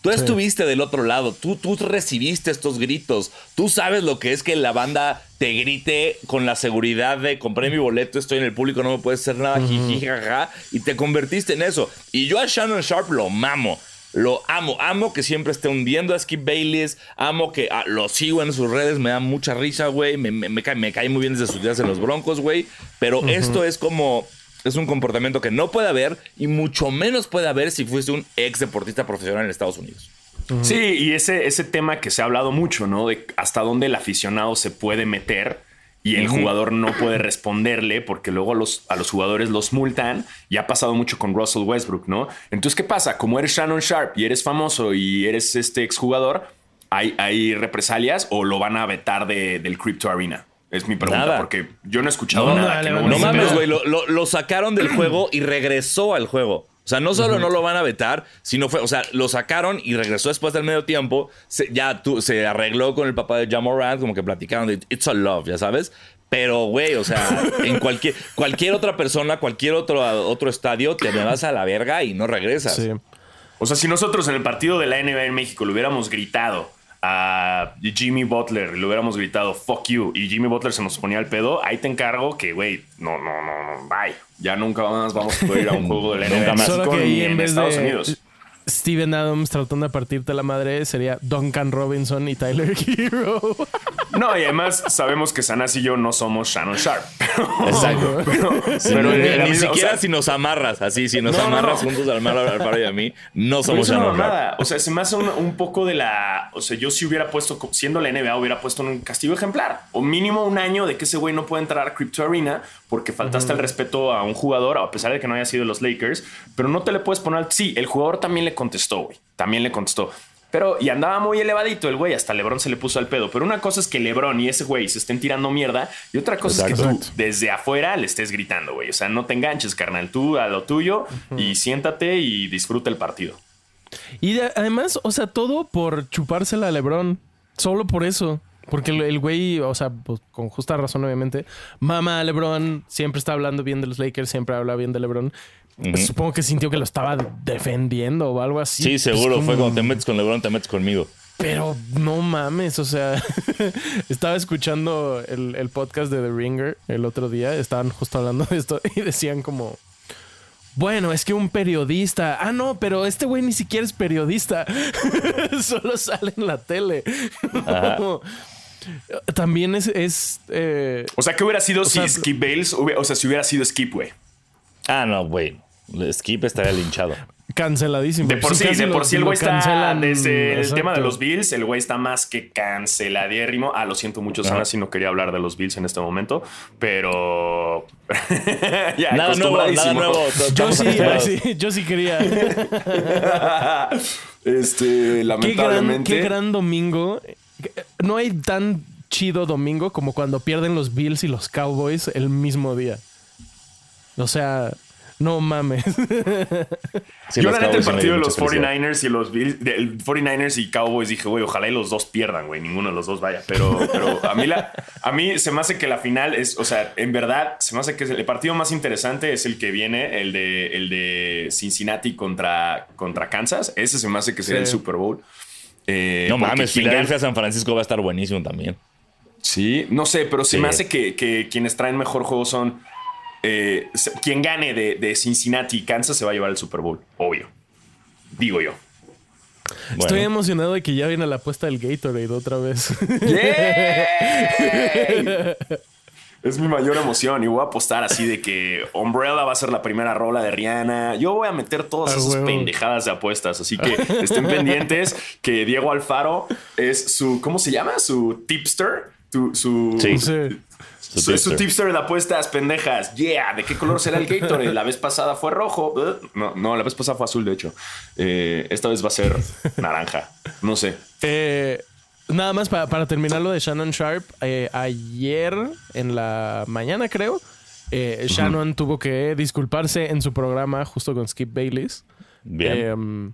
Tú estuviste del otro lado, tú, tú recibiste estos gritos, tú sabes lo que es que la banda te grite con la seguridad de compré mi boleto, estoy en el público, no me puedes hacer nada, jiji, jaja, y te convertiste en eso. Y yo a Shannon Sharp lo mamo. Lo amo, amo que siempre esté hundiendo a Skip Bayless, amo que ah, lo sigo en sus redes, me da mucha risa, güey, me, me, me cae, me cae muy bien desde sus días en los Broncos, güey, pero esto es como, es un comportamiento que no puede haber y mucho menos puede haber si fuiste un ex deportista profesional en Estados Unidos. Sí, y ese, ese tema que se ha hablado mucho, ¿no? De hasta dónde el aficionado se puede meter y el jugador no puede responderle porque luego a los, a los jugadores los multan y ha pasado mucho con Russell Westbrook, ¿no? Entonces, ¿qué pasa? Como eres Shannon Sharp y eres famoso y eres este exjugador, ¿hay, hay represalias o lo van a vetar de- del Crypto Arena? Es mi pregunta, Nada. porque yo no he escuchado No, nada. dale, que vale, no, No mames, güey, lo, lo- lo sacaron del juego y regresó al juego. O sea, no solo no lo van a vetar, sino fue, o sea, lo sacaron y regresó después del medio tiempo. Se- ya tú, se arregló con el papá de Jamorant, como que platicaron de It's a Love, ya sabes. Pero, güey, o sea, en cualquier, cualquier otra persona, cualquier otro, otro estadio, te me vas a la verga y no regresas. Sí. O sea, si nosotros en el partido de la NBA en México le hubiéramos gritado a Jimmy Butler, le hubiéramos gritado fuck you y Jimmy Butler se nos ponía al pedo, ahí te encargo que, güey, no, no, no, no, bye. Ya nunca más vamos a poder ir a un juego de la NBA Solo que en Estados de Unidos. Steven Adams tratando de partirte la madre sería Duncan Robinson y Tyler Hero. No, y además sabemos que Sanas y yo no somos Shannon Sharp. Exacto. Pero ni en la ni misma- o siquiera sea, si nos amarras, así, si nos No, no, amarras no. juntos al Mar Alfaro y a mí, no somos Shannon Sharp. mamada. O sea, se me hace un, un poco de la. O sea, yo si hubiera puesto, siendo la NBA, hubiera puesto un castigo ejemplar. O mínimo un año de que ese güey no puede entrar a Crypto Arena porque faltaste el respeto a un jugador, a pesar de que no haya sido los Lakers. Pero no te le puedes poner. Sí, el jugador también le contestó, güey. También le contestó. Pero, y andaba muy elevadito el güey, hasta LeBron se le puso al pedo. Pero una cosa es que LeBron y ese güey se estén tirando mierda, y otra cosa es que tú desde afuera le estés gritando, güey. O sea, no te enganches, carnal. Tú a lo tuyo y siéntate y disfruta el partido. Y de- además, o sea, todo por chupársela a LeBron. Solo por eso. Porque el, el güey, o sea, pues, con justa razón, obviamente, mama a LeBron, siempre está hablando bien de los Lakers, siempre habla bien de LeBron. Pues, supongo que sintió que lo estaba defendiendo o algo así. Sí, Pues, seguro. Fue como- cuando te metes con LeBron, te metes conmigo. Pero no mames, o sea, estaba escuchando el, el podcast de The Ringer el otro día, estaban justo hablando de esto y decían como, bueno, es que un periodista. Ah, no, pero este güey ni siquiera es periodista. Solo sale en la tele. También es. es eh, O sea, ¿qué hubiera sido si sea, Skip Bales, hubiera- o sea, si hubiera sido Skip, güey? Ah, no, güey. Skip estaría linchado. canceladísimo. De por sí, de por sí el güey está cancelan, desde el exacto. tema de los Bills, el güey está más que canceladérrimo. Ah, lo siento mucho, Sana, si no quería hablar de los Bills en este momento, pero ya Nada nuevo, nada nuevo. Yo sí, acostumbrados. sí, yo sí quería. este, qué, gran, lamentablemente. qué gran domingo. No hay tan chido domingo como cuando pierden los Bills y los Cowboys el mismo día. O sea, no mames. Sí, Yo la neta el partido de los mucha felicidad. 49ers y los Bills, del 49ers y Cowboys dije, güey, ojalá y los dos pierdan, güey, ninguno de los dos vaya, pero, pero a mí la, a mí se me hace que la final es, o sea, en verdad se me hace que el partido más interesante es el que viene, el de, el de Cincinnati contra, contra Kansas, ese se me hace que sería Sí. el Super Bowl. Eh, No mames, Filadelfia San Francisco va a estar buenísimo también. Sí, no sé, pero se Sí. me hace que, que quienes traen mejor juego son. Eh, quien gane de, de Cincinnati y Kansas se va a llevar el Super Bowl, obvio. Digo yo. Bueno, Estoy emocionado de que ya viene la apuesta del Gatorade otra vez. Es mi mayor emoción y voy a apostar así de que Umbrella va a ser la primera rola de Rihanna. Yo voy a meter todas esas huevo. pendejadas de apuestas, así que estén pendientes que Diego Alfaro es su, ¿cómo se llama? Su tipster. Tu- su, Sí. Sí. Su Su, su tipster. tipster de apuestas pendejas. Yeah, ¿de qué color será el Gatorade? La vez pasada fue rojo. No, no, la vez pasada fue azul, de hecho. Eh, esta vez va a ser naranja. No sé. Eh, nada más para, para terminar lo de Shannon Sharp. eh, ayer en la mañana, creo, eh, Shannon tuvo que disculparse en su programa justo con Skip Bayless. Bien.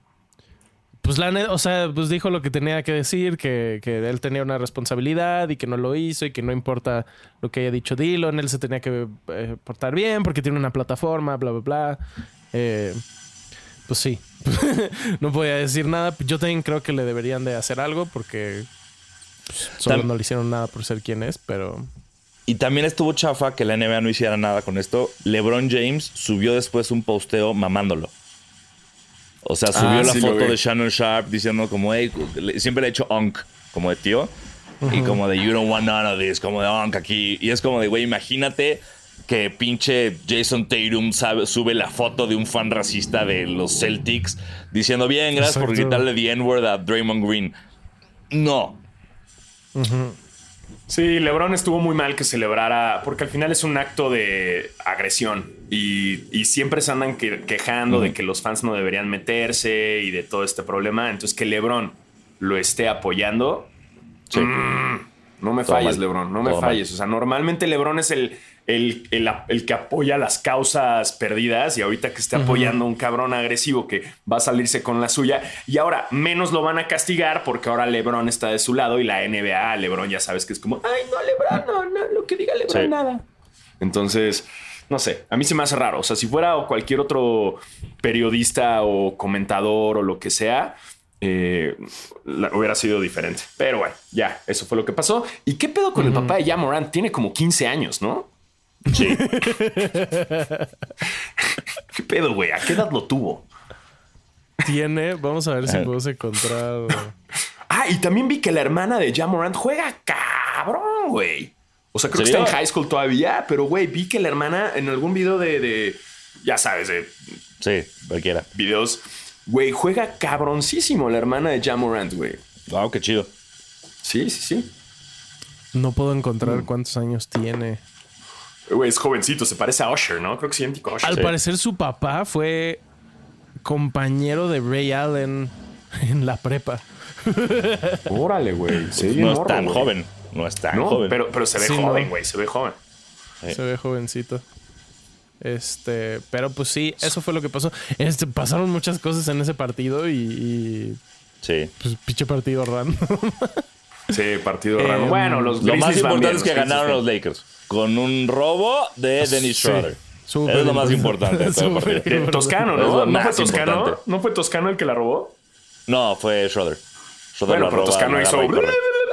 Pues la o sea, pues dijo lo que tenía que decir, que, que él tenía una responsabilidad y que no lo hizo y que no importa lo que haya dicho Dillon, él se tenía que eh, portar bien porque tiene una plataforma, bla, bla, bla. Eh, pues sí, no podía decir nada. Yo también creo que le deberían de hacer algo porque pues, solo no le hicieron nada por ser quien es, pero... Y también estuvo chafa que la NBA no hiciera nada con esto. LeBron James subió después un posteo mamándolo. O sea, subió Ah, la sí foto de Shannon Sharp diciendo como, hey, siempre le he hecho onk, como de tío. Y como de, you don't want none of this, como de onk aquí. Y es como de, güey, imagínate que pinche Jason Tatum sabe- sube la foto de un fan racista de los Celtics diciendo, bien, gracias por gritarle the N-word a Draymond Green. No. Sí, LeBron estuvo muy mal que celebrara, porque al final es un acto de agresión y, y siempre se andan que- quejando de que los fans no deberían meterse y de todo este problema. Entonces, que LeBron lo esté apoyando, Sí. no me falles, mal. LeBron, no me mal. falles. O sea, normalmente LeBron es el, el, el- el que apoya las causas perdidas y ahorita que está apoyando a un cabrón agresivo que va a salirse con la suya y ahora menos lo van a castigar porque ahora LeBron está de su lado y la NBA, LeBron ya sabes que es como, ay, no, LeBron, no, no, lo que diga LeBron, Sí. nada. Entonces, no sé, a mí se me hace raro. O sea, si fuera cualquier otro periodista o comentador o lo que sea, eh, la- hubiera sido diferente. Pero bueno, ya, eso fue lo que pasó. ¿Y qué pedo con el papá de Jamoran? Tiene como 15 años, ¿no? Sí. ¿Qué pedo, güey? ¿A qué edad lo tuvo? Tiene, vamos a ver si podemos encontrar... Ah, y también vi que la hermana de Jamorant juega cabrón, güey. O sea, creo que está en high school todavía, pero güey, vi que la hermana en algún video de, de- ya sabes, de Sí, cualquiera. videos, güey, juega cabroncísimo la hermana de Jamorant, güey. Wow, qué chido. Sí, sí, sí. No puedo encontrar cuántos años tiene. Güey, es jovencito, se parece a Usher, ¿no? Creo que sí, idéntico a Usher. Al Sí. parecer su papá fue compañero de Ray Allen en la prepa. Órale, güey. Ve bien no es tan joven. No es tan No, joven. pero, pero se ve Sí, joven, no. güey. Se ve joven. Sí. Se ve jovencito. Este, pero pues sí, eso fue lo que pasó. Este, pasaron muchas cosas en ese partido y, y, Sí. pues pinche partido random. Sí, partido Eh, raro. Bueno, los Lo más importante bien, es que ganaron los Lakers con un robo de Dennis Sí. Schroeder. Súper es lo más importante. de todo el Súper partido. Toscano, ¿no? ¿No fue Toscano? importante. ¿No fue Toscano el que la robó? No, fue Schroeder. Schroeder Bueno, pero Toscano hizo.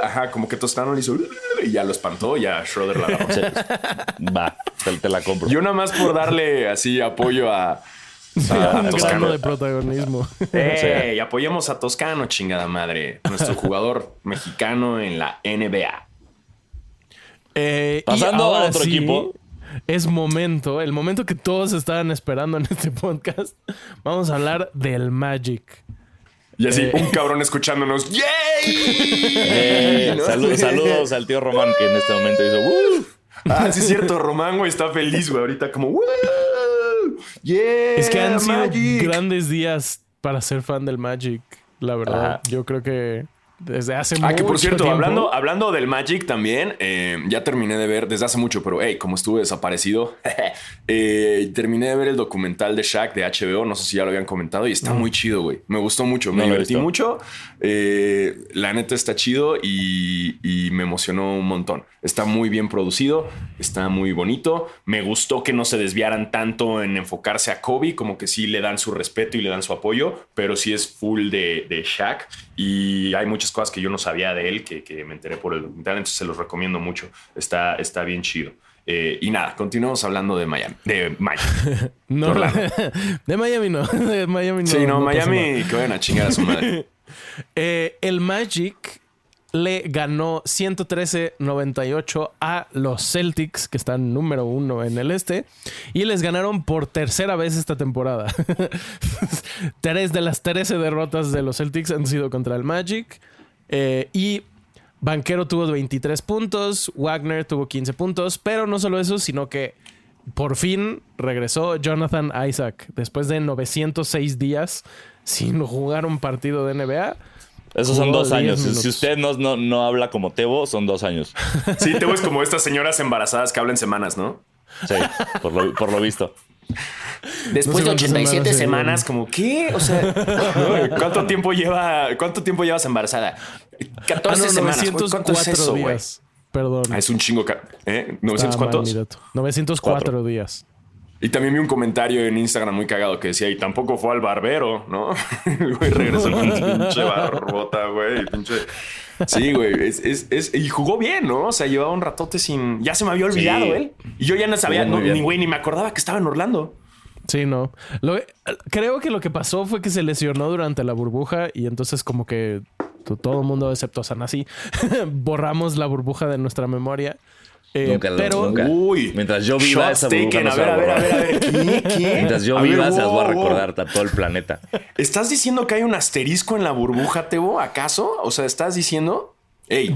Ajá, como que Toscano le hizo. Y ya lo espantó, ya Schroeder la. Sí. Va, te, te la compro. Yo nada más por darle así apoyo a, Ah, un Toscano. de protagonismo. ¡Ey! Apoyemos a Toscano, chingada madre. Nuestro jugador mexicano en la NBA. Eh, y Pasando a ahora otro sí, equipo. Es momento, el momento que todos estaban esperando en este podcast. Vamos a hablar del Magic. Y así, Eh. un cabrón escuchándonos. ¡Yay! Eh, ¿No? saludos, saludos al tío Román que en este momento hizo. "Uh". Ah, sí es cierto. Román, güey, está feliz, güey. Ahorita como... "Woo! ¡Yeah! Es que han sido Magic!" grandes días para ser fan del Magic, la verdad. Ajá. Yo creo que desde hace Ah, que por mucho cierto, tiempo- hablando, hablando del Magic también, eh, ya terminé de ver desde hace mucho, pero hey, como estuve desaparecido, eh, terminé de ver el documental de Shaq de HBO. No sé si ya lo habían comentado y está muy chido, güey. Me gustó mucho, me No divertí mucho. Eh, la neta está chido y, y me emocionó un montón. Está muy bien producido, está muy bonito. Me gustó que no se desviaran tanto en enfocarse a Kobe, como que sí le dan su respeto y le dan su apoyo, pero sí es full de, de Shaq. Y hay muchas cosas que yo no sabía de él que, que me enteré por el documental, entonces se los recomiendo mucho. Está, está bien chido. Eh, y nada, continuamos hablando de Miami. De Miami. No, de Miami no. De Miami no. sí, no. Miami, que vayan a chingar a su madre. Eh, el Magic le ganó 113-98 a los Celtics, que están número uno en el este, y les ganaron por tercera vez esta temporada. Tres de las 13 derrotas de los Celtics han sido contra el Magic. eh, y Banquero tuvo 23 puntos, Wagner tuvo 15 puntos, pero no solo eso, sino que por fin regresó Jonathan Isaac después de 906 días sin jugar un partido de NBA. Esos son dos 10 años. minutos. Si usted no, no, no habla como Tebo, son dos años. Sí, te ves como estas señoras embarazadas que hablan semanas, ¿no? Sí, por lo, por lo visto. Después No de sé cuántas 87 semanas semanas, como, ¿qué? O sea, ¿cuánto tiempo lleva, cuánto tiempo llevas embarazada? 14 Ah, no, semanas. güey. 904 ¿Cuánto es eso, güey? días. Perdón. Ah, es un chingo. ¿Eh? ¿900 Estaba mal cuántos? mi dato. 904 Cuatro. días. Y también vi un comentario en Instagram muy cagado que decía, y tampoco fue al barbero, ¿no? El güey regresó con su pinche barbota, güey. pinche- Sí, güey. Es, es- es- Y jugó bien, ¿no? O sea, llevaba un ratote sin. Ya se me había olvidado Sí. él. Y yo ya no sabía, no, ni güey, ni me acordaba que estaba en Orlando. Sí, no. Lo- creo que lo que pasó fue que se lesionó durante la burbuja y entonces como que to- todo el mundo excepto Sanasi borramos la burbuja de nuestra memoria. Eh, Nunca lo- pero nunca. Uy. Mientras yo viva, esa burbuja taken. no A se ver, a a ver, a ver, a ver. ¿Qué? ¿Qué? Mientras yo A ver, viva, se las voy a wow, wow. recordar a todo el planeta. ¿Estás diciendo que hay un asterisco en la burbuja, Tebo? ¿Acaso? O sea, ¿estás diciendo?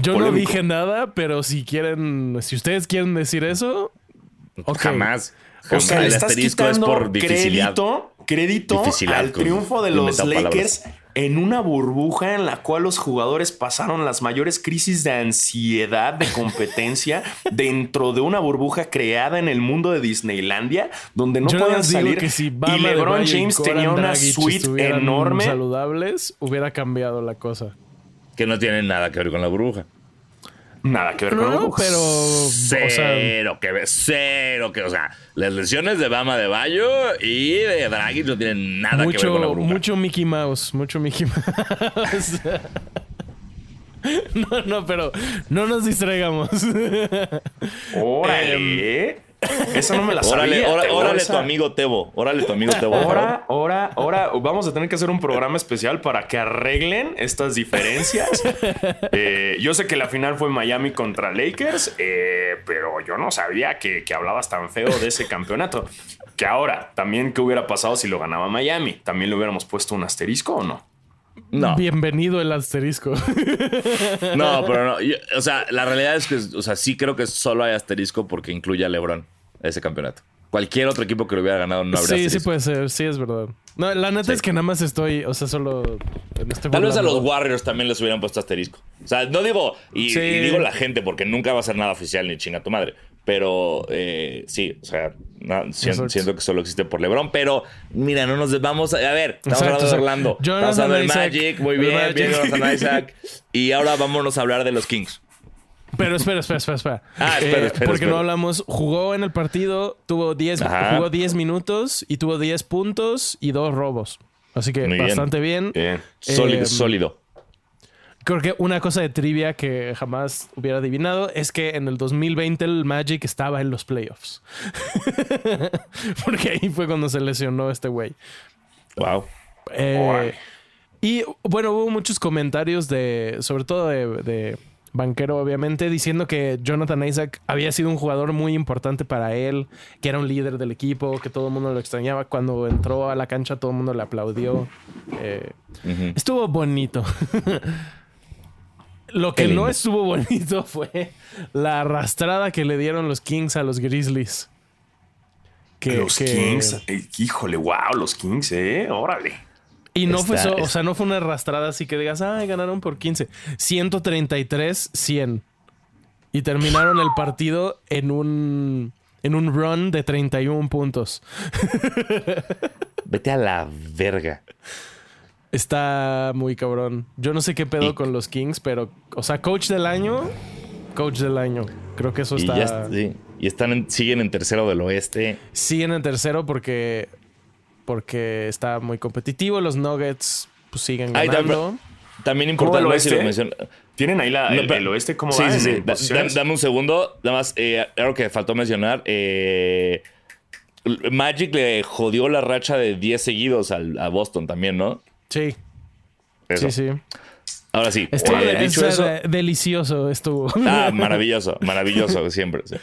Yo no dije nada, pero si quieren, si ustedes quieren decir eso. Jamás. O sea, el estás asterisco es por dificilidad. crédito, crédito Dificilidad, al triunfo de los Lakers palabras. En una burbuja en la cual los jugadores pasaron las mayores crisis de ansiedad, de competencia dentro de una burbuja creada en el mundo de Disneylandia, donde no yo podían salir. que si y LeBron y James tenía una Dragic suite enorme. saludables, hubiera cambiado la cosa. Que no tiene nada que ver con la burbuja. Nada que ver con No, pero o sea, Cero que ver, cero que, o sea, las lesiones de Bama de Bayo y de Dragic no tienen nada que ver con la mucho, burbuja. mucho Mickey Mouse, mucho Mickey Mouse. No, no, pero no nos distraigamos. Órale. Esa no me la sabía. Órale, tu amigo Tebo. Órale tu amigo Tebo. Ahora, ahora, ahora vamos a tener que hacer un programa especial para que arreglen estas diferencias. Eh, yo sé que la final fue Miami contra Lakers, eh, pero yo no sabía que, que hablabas tan feo de ese campeonato. Que ahora, también, ¿qué hubiera pasado si lo ganaba Miami? ¿También le hubiéramos puesto un asterisco o no? No, Bienvenido el asterisco. no, pero no. Yo- o sea, la realidad es que, o sea, sí creo que solo hay asterisco porque incluye a LeBron ese campeonato. Cualquier otro equipo que lo hubiera ganado no habría sí, sí puede ser, sí es verdad. No, la neta Sí. es que nada más estoy, o sea, solo estoy Tal vez a los Warriors también les hubieran puesto asterisco. O sea, no digo, y, Sí. y digo la gente porque nunca va a ser nada oficial ni chinga tu madre. Pero eh, sí, o sea, no, siento que solo existe por LeBron. Pero mira, no nos vamos a, a ver, estamos Exacto, hablando de. Orlando. Jonathan estamos hablando del Magic, muy bien, Magic. bien, Jonathan Isaac. Y ahora vámonos a hablar de los Kings. Pero espera, espera, espera, espera. Ah, espera, Eh, espera, Porque espera. no hablamos, jugó en el partido, tuvo 10, Ajá. jugó 10 minutos y tuvo 10 puntos y dos robos. Así que Muy bien. bastante bien. Bien. Sólido, Eh, sólido. Creo que una cosa de trivia que jamás hubiera adivinado es que en el 2020 el Magic estaba en los playoffs. Porque ahí fue cuando se lesionó este güey. Wow. Eh, y bueno, hubo muchos comentarios de, sobre todo de, de banquero, obviamente, diciendo que Jonathan Isaac había sido un jugador muy importante para él, que era un líder del equipo, que todo el mundo lo extrañaba. Cuando entró a la cancha, todo el mundo le aplaudió. Eh. Estuvo bonito. Lo que no estuvo bonito fue la arrastrada que le dieron los Kings a los Grizzlies. Que- los que- Kings. eh, híjole, wow, los Kings, eh. Órale. Y no fue eso, o sea, no fue una arrastrada así que digas, ay, ganaron por 15. 133, 100. Y terminaron el partido en un, en un run de 31 puntos. Vete a la verga. Está muy cabrón. Yo no sé qué pedo Y- con los Kings, pero, o sea, coach del año, coach del año. Creo que eso Y está. ya sí. Y están en- siguen en tercero del oeste. Siguen en tercero porque, porque está muy competitivo. Los Nuggets pues, siguen Ay, ganando. También ¿Cómo importante si lo oeste? menciona- ¿Tienen ahí la, No, el, el oeste? ¿Cómo sí, va sí, sí. Da- da- dame un segundo. Nada más, eh, algo que faltó mencionar. eh, Magic le jodió la racha de 10 seguidos al- a Boston también, ¿no? Sí, Eso. sí, sí. Ahora sí. Estuvo eh, dicho es, eso. delicioso estuvo. Ah, maravilloso, maravilloso, siempre. sí.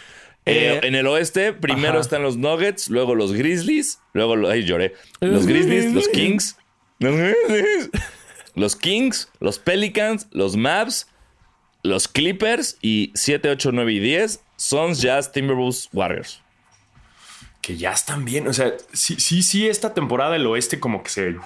Eh, Eh, en el oeste, primero ajá. están los Nuggets, luego los Grizzlies, luego los. Ay, lloré. Los Grizzlies, los Kings. Los Grizzlies. Los Kings, los Pelicans, los Mavs, los Clippers y 7, 8, 9 y 10. Suns, Jazz, Timberwolves, Warriors. Que ya están bien. O sea, sí, sí, sí, esta temporada el oeste como que se,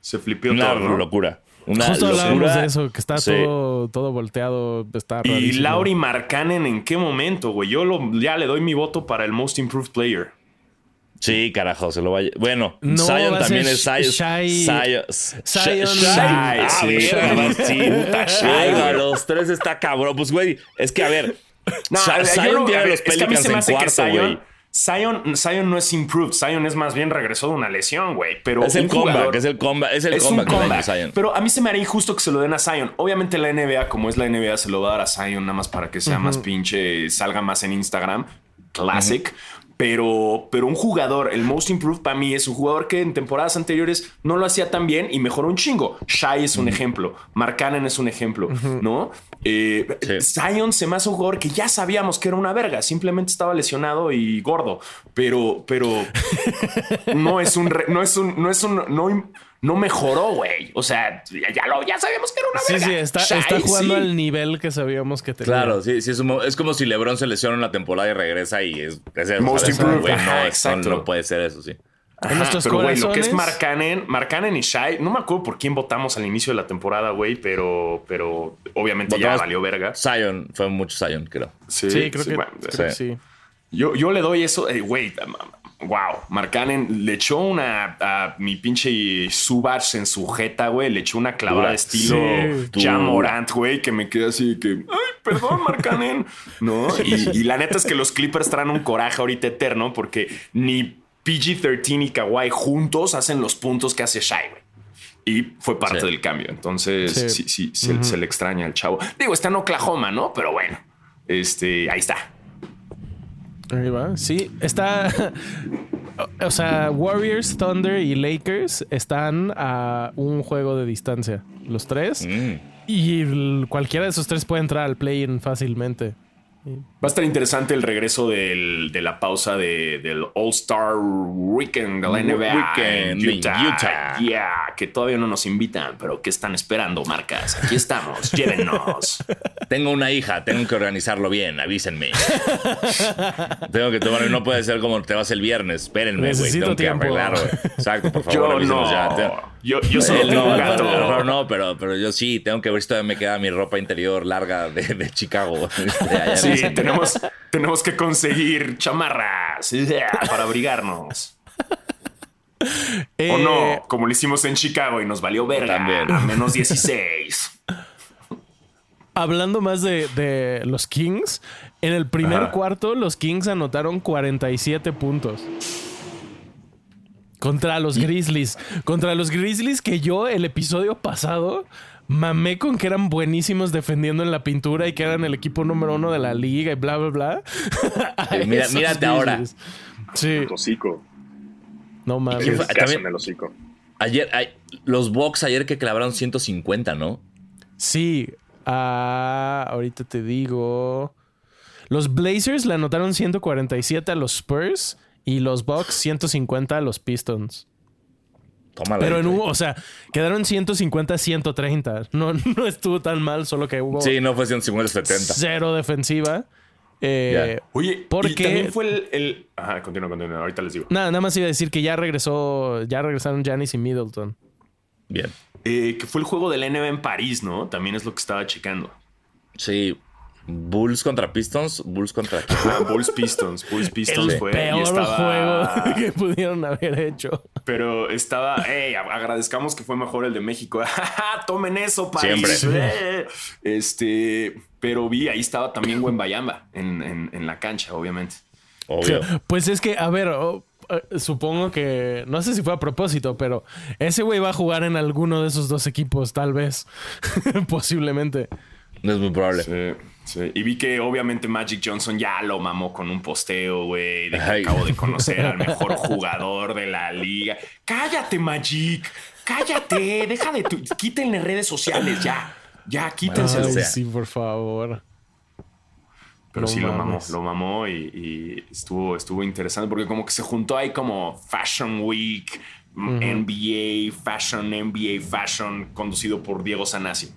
se flipeó Una todo. ¿no? locura. Una Justo hablábamos locura. de eso, que está Sí. todo, todo volteado. Está Y rarísimo. Lauri Markkanen, ¿en qué momento, güey? Yo lo, ya le doy mi voto para el Most Improved Player. Sí, carajo, se lo vaya. Bueno, No, Zion va a también es Zion. Shai- Zion. Zion- Shai. Ah, sí. verga, sí. Puta, Shai, Verga, güey. los tres está cabrón. Pues, güey, es que a ver. No, a Zion tiene a a los es que a mí Pelicans se me en cuarto, Zion, güey. Zion, Zion no es improved. Zion es más bien regresó de una lesión, güey. Pero Es el comeback, jugador- es el comeback, es el es comeback. Zion. Pero a mí se me haría injusto que se lo den a Zion. Obviamente la NBA, como es la NBA, se lo va a dar a Zion nada más para que sea más pinche, salga más en Instagram. Classic. Pero, pero un jugador, el most improved para mí es un jugador que en temporadas anteriores no lo hacía tan bien y mejoró un chingo. Shai es un ejemplo. Markkanen es un ejemplo, ¿no? Eh, Sí. Zion se me hace un jugador que ya sabíamos que era una verga. Simplemente estaba lesionado y gordo. Pero, pero no es un, no es un, no es un, no, no mejoró, güey. O sea, ya, ya lo, ya sabíamos que era una Sí, verga. sí, está, Shai, está jugando sí. al nivel que sabíamos que tenía. Claro, sí, sí, es, un- es como si LeBron se lesiona en la temporada y regresa y es, es el Most improved. Ajá, no, exacto. no, no puede ser eso, sí. Ajá, pero güey, lo que es Markkanen, Markkanen y Shai, no me acuerdo por quién votamos al inicio de la temporada, güey, pero, pero obviamente ya valió verga. Zion, fue mucho Zion, creo. Sí, creo que, bueno, creo que sí. Yo, yo le doy eso, eh, güey, wow, Markkanen le echó una a mi pinche Subach en su jeta, güey, le echó una clavada de estilo Sí. ya Dura. Morant, güey, que me quedé así que, ay, perdón, Markkanen, ¿no? Y, y la neta es que los Clippers traen un coraje ahorita eterno porque ni PG-13 y Kawhi juntos hacen los puntos que hace Shai, güey. Y fue parte Sí. del cambio. Entonces, sí, Sí. sí, se, se le extraña al chavo. Digo, está en Oklahoma, ¿no? Pero bueno, este, ahí está. Ahí va. Sí, está. O sea, Warriors, Thunder y Lakers están a un juego de distancia. Los tres. Mm. Y cualquiera de esos tres puede entrar al play-in fácilmente. Va a estar interesante el regreso del- de la pausa de- del All-Star Weekend de la NBA Weekend en Utah. Utah. Yeah, que todavía no nos invitan, pero ¿qué están esperando, marcas? Aquí estamos, llévenos. Tengo una hija, tengo que organizarlo bien, avísenme. tengo que tomar, no puede ser como te vas el viernes, espérenme, güey. Necesito Tengo que tiempo. arreglar, güey. Exacto, por favor, Yo no. ya. Yo, yo solo tengo no, un no, gato. no, pero, pero yo sí, tengo que ver si todavía me queda mi ropa interior larga de, de Chicago. De allá Sí, en- tenemos, tenemos que conseguir chamarras para abrigarnos. Eh, O no, como lo hicimos en Chicago y nos valió verga. También. A menos 16. Hablando más de, de los Kings, en el primer Ajá. cuarto los Kings anotaron 47 puntos. Contra los Grizzlies. Contra los Grizzlies que yo el episodio pasado mamé con que eran buenísimos defendiendo en la pintura y que eran el equipo número uno de la liga y bla, bla, bla. Sí, mira- mírate ahora. Sí, hocico. no mames. fue? caso También- en el hocico. Ayer, ay, los Bucks ayer que clavaron 150, ¿no? Sí, ah, ahorita te digo. Los Blazers le anotaron 147 a los Spurs y los Bucks 150 a los Pistons. Tómala. Pero en güey. o sea, quedaron 150-130. No, no estuvo tan mal, solo que hubo Sí, no fue 150-70. cero defensiva. Eh, Oye, Porque- y también fue el, el- Ajá, continúa, continúa. Ahorita les digo. Nada, nada más iba a decir que ya regresó, ya regresaron Janis y Middleton. Bien. Eh, que fue el juego del NBA en París, ¿no? También es lo que estaba checando. Sí. Bulls contra Pistons. Bulls contra. Ah, Bulls Pistons. Bulls Pistons El fue. y peor estaba- juego que pudieron haber hecho. Pero estaba, hey, agradezcamos que fue mejor el de México. Tomen eso, París. Siempre. Eh. Este, pero vi, ahí estaba también Wembayamba en, en, en la cancha, obviamente. Obvio. Pues es que, a ver, oh, eh, supongo que, no sé si fue a propósito, pero ese güey va a jugar en alguno de esos dos equipos, tal vez. Posiblemente. No es muy probable. Sí, sí. Y vi que obviamente Magic Johnson ya lo mamó con un posteo, güey, de que Ay. acabo de conocer al mejor jugador de la liga. Cállate, Magic. Cállate. Deja de tu... Quítenle redes sociales ya. Ya, quítenselo. Ay, sí, por favor. Pero No sí lo mamó, lo mamó y, y estuvo, estuvo interesante porque como que se juntó ahí como Fashion Week, NBA, Fashion, NBA, Fashion, conducido por Diego Sanasi.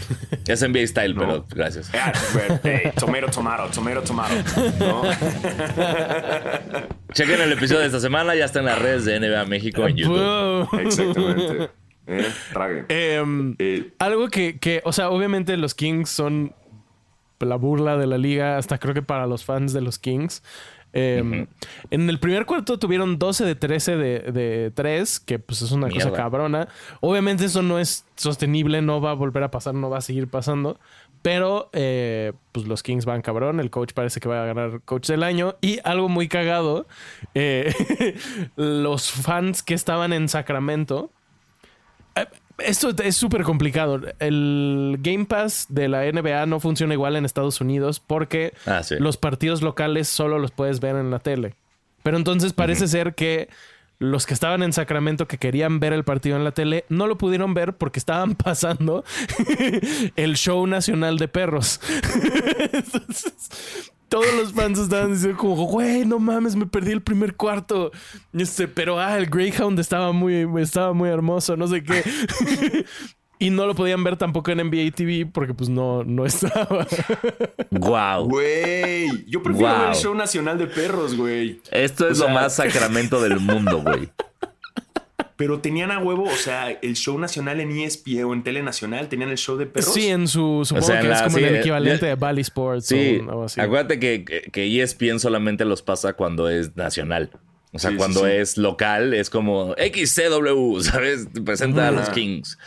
Es NBA style, No. pero gracias. Ah, eh, tomato, tomato, tomato, tomato. ¿no? Chequen el episodio de esta semana. Ya está en las redes de NBA México en YouTube. Exactamente. Eh. Em, Eh, algo que, que, o sea, obviamente los Kings son la burla de la liga, hasta creo que para los fans de los Kings. Em, En el primer cuarto tuvieron 12 de 13 de, de 3, que pues es una cosa cabrona. Obviamente eso no es sostenible, no va a volver a pasar, no va a seguir pasando. Pero eh, pues los Kings van cabrón, el coach parece que va a ganar coach del año. Y algo muy cagado, eh, los fans que estaban en Sacramento, Esto es súper complicado. El Game Pass de la NBA no funciona igual en Estados Unidos porque Ah, sí. los partidos locales solo los puedes ver en la tele. Pero entonces parece ser que los que estaban en Sacramento que querían ver el partido en la tele no lo pudieron ver porque estaban pasando el show nacional de perros. Entonces, todos los fans estaban diciendo como, güey, no mames, me perdí el primer cuarto. Este, pero ah, el Greyhound estaba muy, estaba muy hermoso, no sé qué. y no lo podían ver tampoco en NBA TV porque pues no, no estaba. Wow. Güey, yo prefiero Wow. ver el show nacional de perros, güey. Esto es O lo más sacramento del mundo, güey. Pero tenían a huevo, o sea, el show nacional en ESPN o en Tele Nacional, tenían el show de perros. Sí, en su, supongo sea, que es como sí, el eh, equivalente de Valley Sports Sí, o algo así. acuérdate que, que, que E ESPN solamente los pasa cuando es nacional. O sea, Sí, cuando sí. es local es como XCW, ¿sabes? Presenta a los. Kings.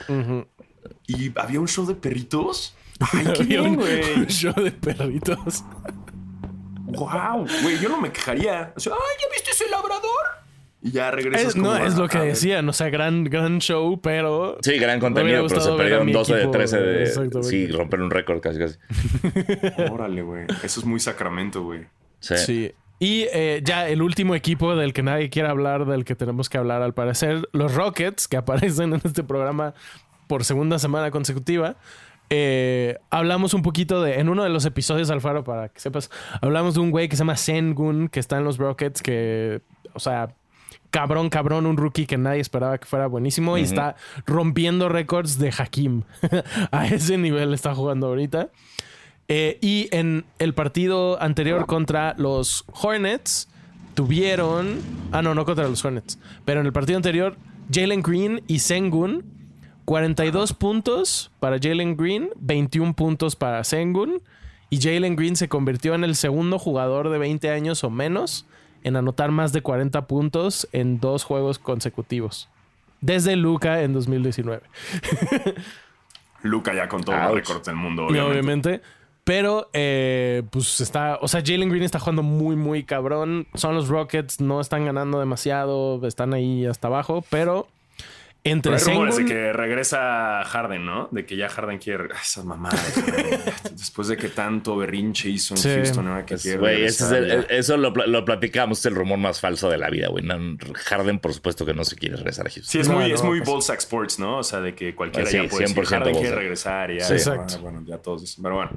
Y había un show de perritos. Ay, qué un show de perritos. Wow, güey, yo no me quejaría. O sea, ay, ¿ya viste ese labrador? Y ya regresas Es, no, como es a- lo que decían, o sea, gran, gran show, pero... Sí, gran contenido, pero se gustado ver a perdieron mi 12 de equipo, 13 de... Sí, romper un récord casi casi. Órale, güey. Eso es muy sacramento, güey. Sí. Sí. Y eh, ya el último equipo del que nadie quiere hablar, del que tenemos que hablar al parecer, los Rockets, que aparecen en este programa por segunda semana consecutiva. Eh, hablamos un poquito de, en uno de los episodios, Alfaro, para que sepas, hablamos de un güey que se llama Sengun, que está en los Rockets, que, o sea, cabrón, cabrón, un rookie que nadie esperaba que fuera buenísimo y está rompiendo récords de Hakim. A ese nivel está jugando ahorita. Eh, y en el partido anterior contra los Hornets, tuvieron. Ah, no, no contra los Hornets. Pero en el partido anterior, Jalen Green y Sengun, 42 puntos para Jalen Green, 21 puntos para Sengun. Y Jalen Green se convirtió en el segundo jugador de 20 años o menos en anotar más de 40 puntos en dos juegos consecutivos. Desde Luca en 2019. Luca ya con todos los récords del mundo, obviamente. Pero, eh, pues está. O sea, Jalen Green está jugando muy, muy cabrón. Son los Rockets, no están ganando demasiado, están ahí hasta abajo. Pero entre Pero hay rumores de Sengun- que regresa Harden, ¿no? De que ya Harden quiere. Ay, Esas mamadas. güey. Después de que tanto berrinche hizo en Sí. Houston, ahora que Pues, quiere. güey, ese es el- eso lo, lo platicamos, es el rumor más falso de la vida, güey. No, Harden, por supuesto que no se quiere regresar a Houston. Sí, es No, muy, no, es muy pues- Ballsack Sports, ¿no? O sea, de que cualquiera Sí, ya puede decir 100% Harden quiere regresar y ya. Sí. Exacto. Ah, bueno, ya todos dicen. Pero bueno.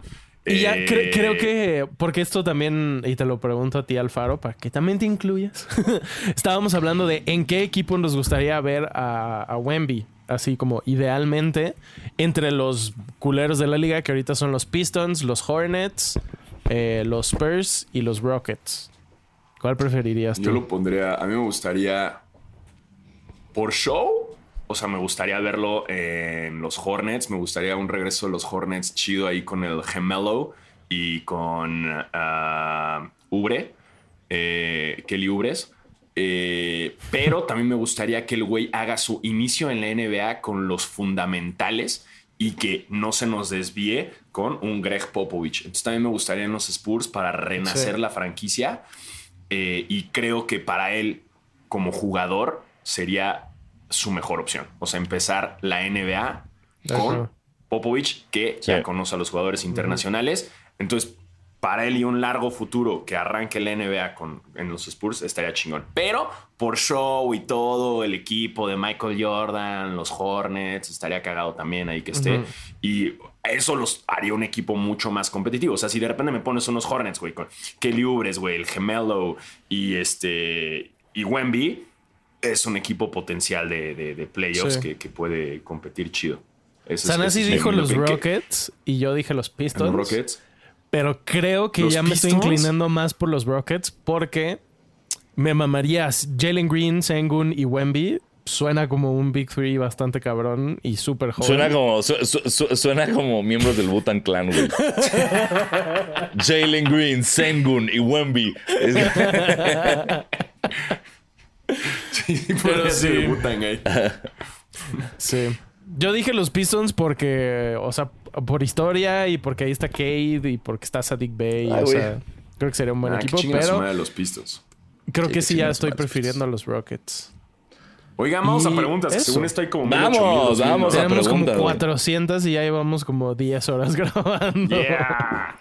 Y ya Eh, cre- creo que, porque esto también, y te lo pregunto a ti, Alfaro, para que también te incluyas. Estábamos hablando de en qué equipo nos gustaría ver a, a Wemby, así como idealmente, entre los culeros de la liga, que ahorita son los Pistons, los Hornets, eh, los Spurs y los Rockets. ¿Cuál preferirías tú? Yo lo pondría. A mí me gustaría. Por show. O sea, me gustaría verlo en los Hornets. Me gustaría un regreso de los Hornets chido ahí con el Gemelo y con ah, Ubre. eh, Kelly Ubres. Eh, pero también me gustaría que el güey haga su inicio en la NBA con los fundamentales y que no se nos desvíe con un Greg Popovich. Entonces también me gustaría en los Spurs para renacer Sí. la franquicia. Eh, y creo que para él, como jugador, sería su mejor opción. O sea, empezar la NBA con Ajá. Popovich, que Sí. ya conoce a los jugadores internacionales. Entonces, para él y un largo futuro que arranque la NBA con, en los Spurs estaría chingón. Pero por show y todo, el equipo de Michael Jordan, los Hornets, estaría cagado también ahí que esté. Y eso los haría un equipo mucho más competitivo. O sea, si de repente me pones unos Hornets, güey, con Kelly Ubres, güey, el Gemelo y este y Wemby, es un equipo potencial de, de- de playoffs Sí. que, que puede competir chido. Ese es- Sanasi es dijo los opinión. ¿Qué- Rockets y yo dije los Pistons. los Rockets. Pero creo que ¿Los ya me estoy inclinando más por los Rockets porque me mamarías Jalen Green, Sengun y Wemby. Suena como un Big Three bastante cabrón y súper joven. Suena como, su- su- su- suena como miembros del Butan Clan, güey. Jalen Green, Sengun y Wemby. Sí, Pero sí. el Wu-Tang ahí. Sí. Yo dije los Pistons porque, o sea, por historia y porque ahí está Cade y porque está Sadik Bay. Ay, o sea, creo que sería un buen Ah, que equipo, pero madre los Pistons. creo Sí, que sí ya estoy los prefiriendo a los Rockets. Oigan, vamos a preguntas. que. Según esto hay como Vamos, 18,000, vamos a Tenemos como preguntas, güey. 400 y ya llevamos como 10 horas grabando. Yeah.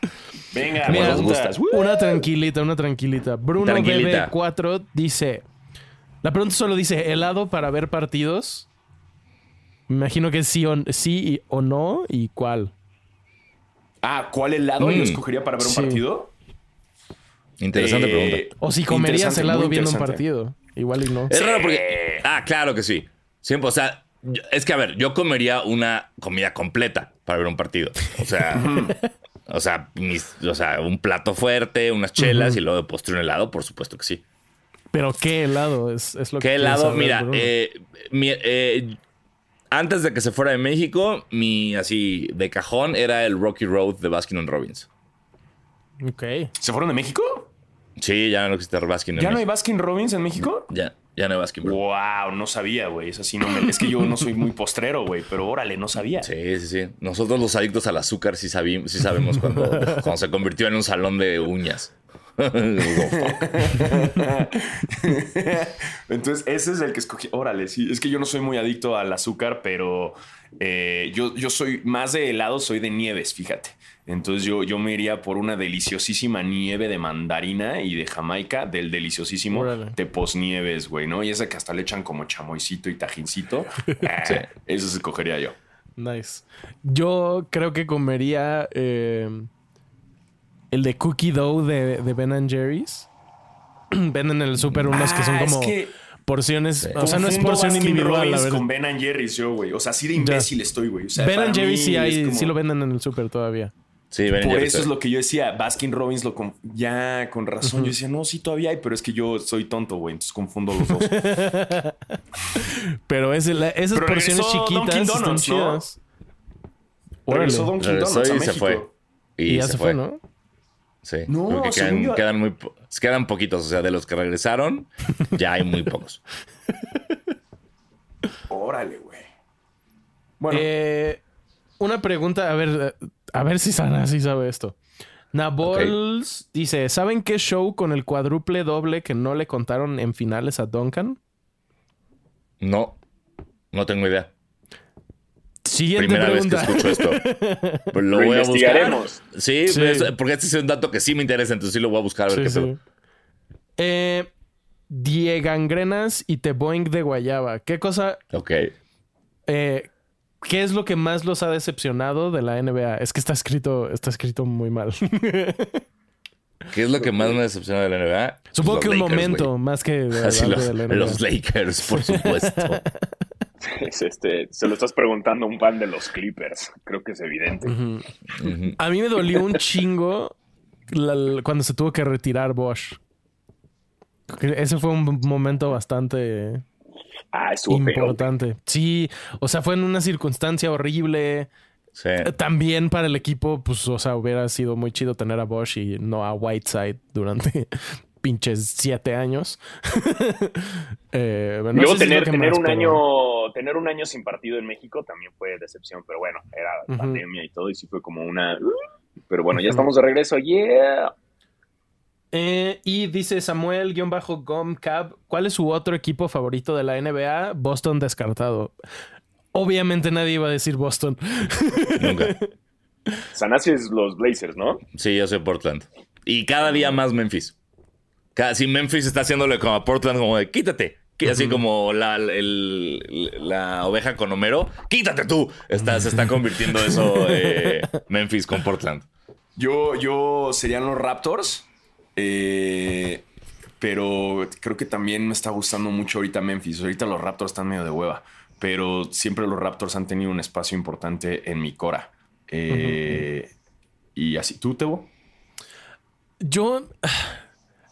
Mira, Mira, nos gustas. Una tranquilita, una tranquilita. Bruno Tranquilita. BB4 dice: La pregunta solo dice: ¿helado para ver partidos? Me imagino que es sí o, sí y- o no y cuál. Ah, ¿cuál helado yo Mm. escogería para ver un Sí. partido? Interesante Eh, pregunta. O si comerías helado viendo un partido. Igual y no. Es raro porque. Ah, claro que sí. Siempre, o sea, yo- es que a ver, yo comería una comida completa para ver un partido. O sea, o sea, mis- o sea, un plato fuerte, unas chelas y luego de postre un helado, por supuesto que sí. Pero qué helado es, es lo que ¿Qué helado? saber, Mira, eh, mi- eh, antes de que se fuera de México, mi así de cajón era el Rocky Road de Baskin Robbins. Ok. ¿Se fueron de México? Sí, ya no existe Baskin ¿Ya no hay. Baskin Robbins en México? Ya, ya no hay Baskin. bro. Wow, no sabía, güey. Eso sí no me... Es que yo no soy muy postrero, güey, pero órale, no sabía. Sí, sí, sí. Nosotros los adictos al azúcar sí, sabi- sí sabemos cuando, cuando se convirtió en un salón de uñas. Entonces, ese es el que escogí. Órale, sí. Es que yo no soy muy adicto al azúcar, pero eh, yo, yo soy más de helado, soy de nieves, fíjate. Entonces yo, yo me iría por una deliciosísima nieve de mandarina y de Jamaica, del deliciosísimo Órale. de posnieves, güey, ¿no? Y esa que hasta le echan como chamoycito y tajincito. Ah, Sí. Eso se cogería yo. Nice. Yo creo que comería eh, el de cookie dough de, de Ben and Jerry's. Venden en el super unos que son Ah, es como que- porciones. O sea, no es porción Baskin individual, la Robbins verdad. con Ben and Jerry's yo, güey. O sea, así de imbécil estoy, güey. O sea, Ben and Jerry's sí, es hay, como- sí lo venden en el super todavía. Sí, Ben Por eso es lo que yo decía. Baskin Robbins lo con- ya con razón. Yo decía, no, sí todavía hay, pero es que yo soy tonto, güey. Entonces confundo los dos. Pero es la- esas Pero porciones chiquitas Dunkin' están Donuts, ¿no? chidas. Órale. Regresó Dunkin' Donuts a México. fue. Y, Y ya se fue, ¿no? Sí. No, Porque quedan, yo- quedan muy po- quedan poquitos. O sea, de los que regresaron, ya hay muy pocos. Órale, güey. Bueno, Eh, una pregunta, a ver, a ver si Sana sí sabe esto. Nabols dice: ¿Saben qué show con el cuádruple doble que no le contaron en finales a Duncan? No. No tengo idea. Siguiente Primera pregunta. vez que escucho esto. Pues lo, Lo voy a buscar. Sí, Sí. pues, porque este es un dato que sí me interesa, entonces sí lo voy a buscar a ver Sí, qué sí. pedo. Eh, Diegangrenas y Te Boing de Guayaba. ¿Qué cosa, Ok. eh, qué es lo que más los ha decepcionado de la NBA? Es que está escrito, está escrito muy mal. ¿Qué es lo que más me decepciona de la NBA? Supongo Los que un Lakers, momento, más que de, Así algo los, de la NBA. los Lakers, por supuesto. Es este, se lo estás preguntando a un fan de los Clippers. Creo que es evidente. A mí me dolió un chingo la- cuando se tuvo que retirar Bosch. Ese fue un momento bastante Ah, estuvo feo. importante. Sí, o sea, fue en una circunstancia horrible. Sí. También para el equipo, pues, o sea, hubiera sido muy chido tener a Bosch y no a Whiteside durante pinches siete años. Eh, bueno, Y luego tener, que tener más, un pero- año, tener un año sin partido en México también fue decepción, pero bueno, era pandemia y todo, y sí fue como una. Pero bueno, ya estamos de regreso. Yeah. Eh, y dice Samuel-Gomcab, ¿cuál es su otro equipo favorito de la NBA? Boston descartado. Obviamente nadie iba a decir Boston. Nunca. Sanasi es los Blazers, ¿no? Sí, yo soy Portland. Y cada día más Memphis. Cada, si Memphis está haciéndole como a Portland, como de quítate. Que Así como la, el- la oveja con Homero, quítate tú. Está, se está convirtiendo eso eh, Memphis con Portland. Yo, yo serían los Raptors. eh, pero creo que también me está gustando mucho ahorita Memphis. Ahorita los Raptors están medio de hueva. Pero siempre los Raptors han tenido un espacio importante en mi cora. Eh, Y así, ¿tú, Tebo? Yo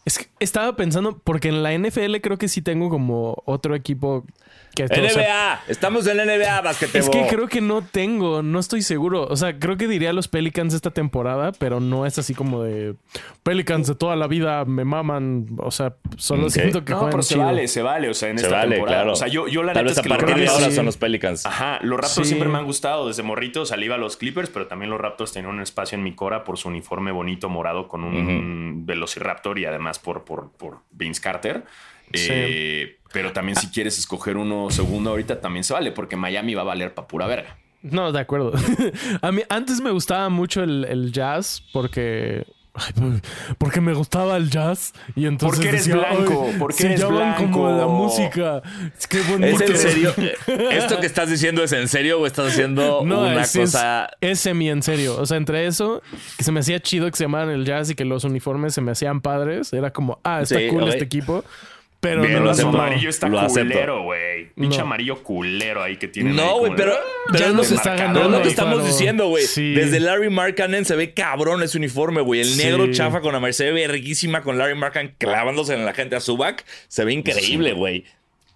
es que estaba pensando, porque en la NFL creo que sí tengo como otro equipo que... o sea, NBA, estamos en la NBA, basquetebol. Es que creo que no tengo, no estoy seguro. O sea, creo que diría los Pelicans esta temporada, pero no es así como de Pelicans de toda la vida me maman. O sea, solo Ok. siento que No, pero se chido. vale, se vale. O sea, en Se esta vale, temporada. claro. O sea, yo, yo la Tal neta vez es a que partir de ahora sí. son los Pelicans. Ajá, los Raptors Sí. siempre me han gustado desde morrito. Salí a los Clippers, pero también los Raptors tenían un espacio en mi cora por su uniforme bonito morado con un Velociraptor y además por, por, por Vince Carter. Sí. Eh, pero también si quieres escoger uno segundo ahorita también se vale porque Miami va a valer pa' pura verga. No, de acuerdo. a mí antes me gustaba mucho el, el jazz porque. por- porque me gustaba el jazz y entonces Porque eres decía, blanco, "Ay, porque se eres llaman como blanco". la música. Es que bonito. ¿Es en serio? ¿Esto que estás diciendo es en serio o estás haciendo No, una es, es- cosa? es semi en serio. O sea, entre eso, que se me hacía chido que se llamaran el jazz y que los uniformes se me hacían padres. Era como, ah, está Sí, cool este equipo. Pero Bien, no, lo no, Su acepto. no. amarillo está Lo culero, güey. Pinche No. amarillo culero ahí que tienen. ahí No, güey, pero, pero nos que- está pero ganando, es lo que estamos diciendo, güey. Sí. Desde Larry Markkanen se ve cabrón ese uniforme, güey. El Sí. negro chafa con la se ve riquísima con Larry Markkanen clavándose en la gente a su back. Se ve increíble, güey.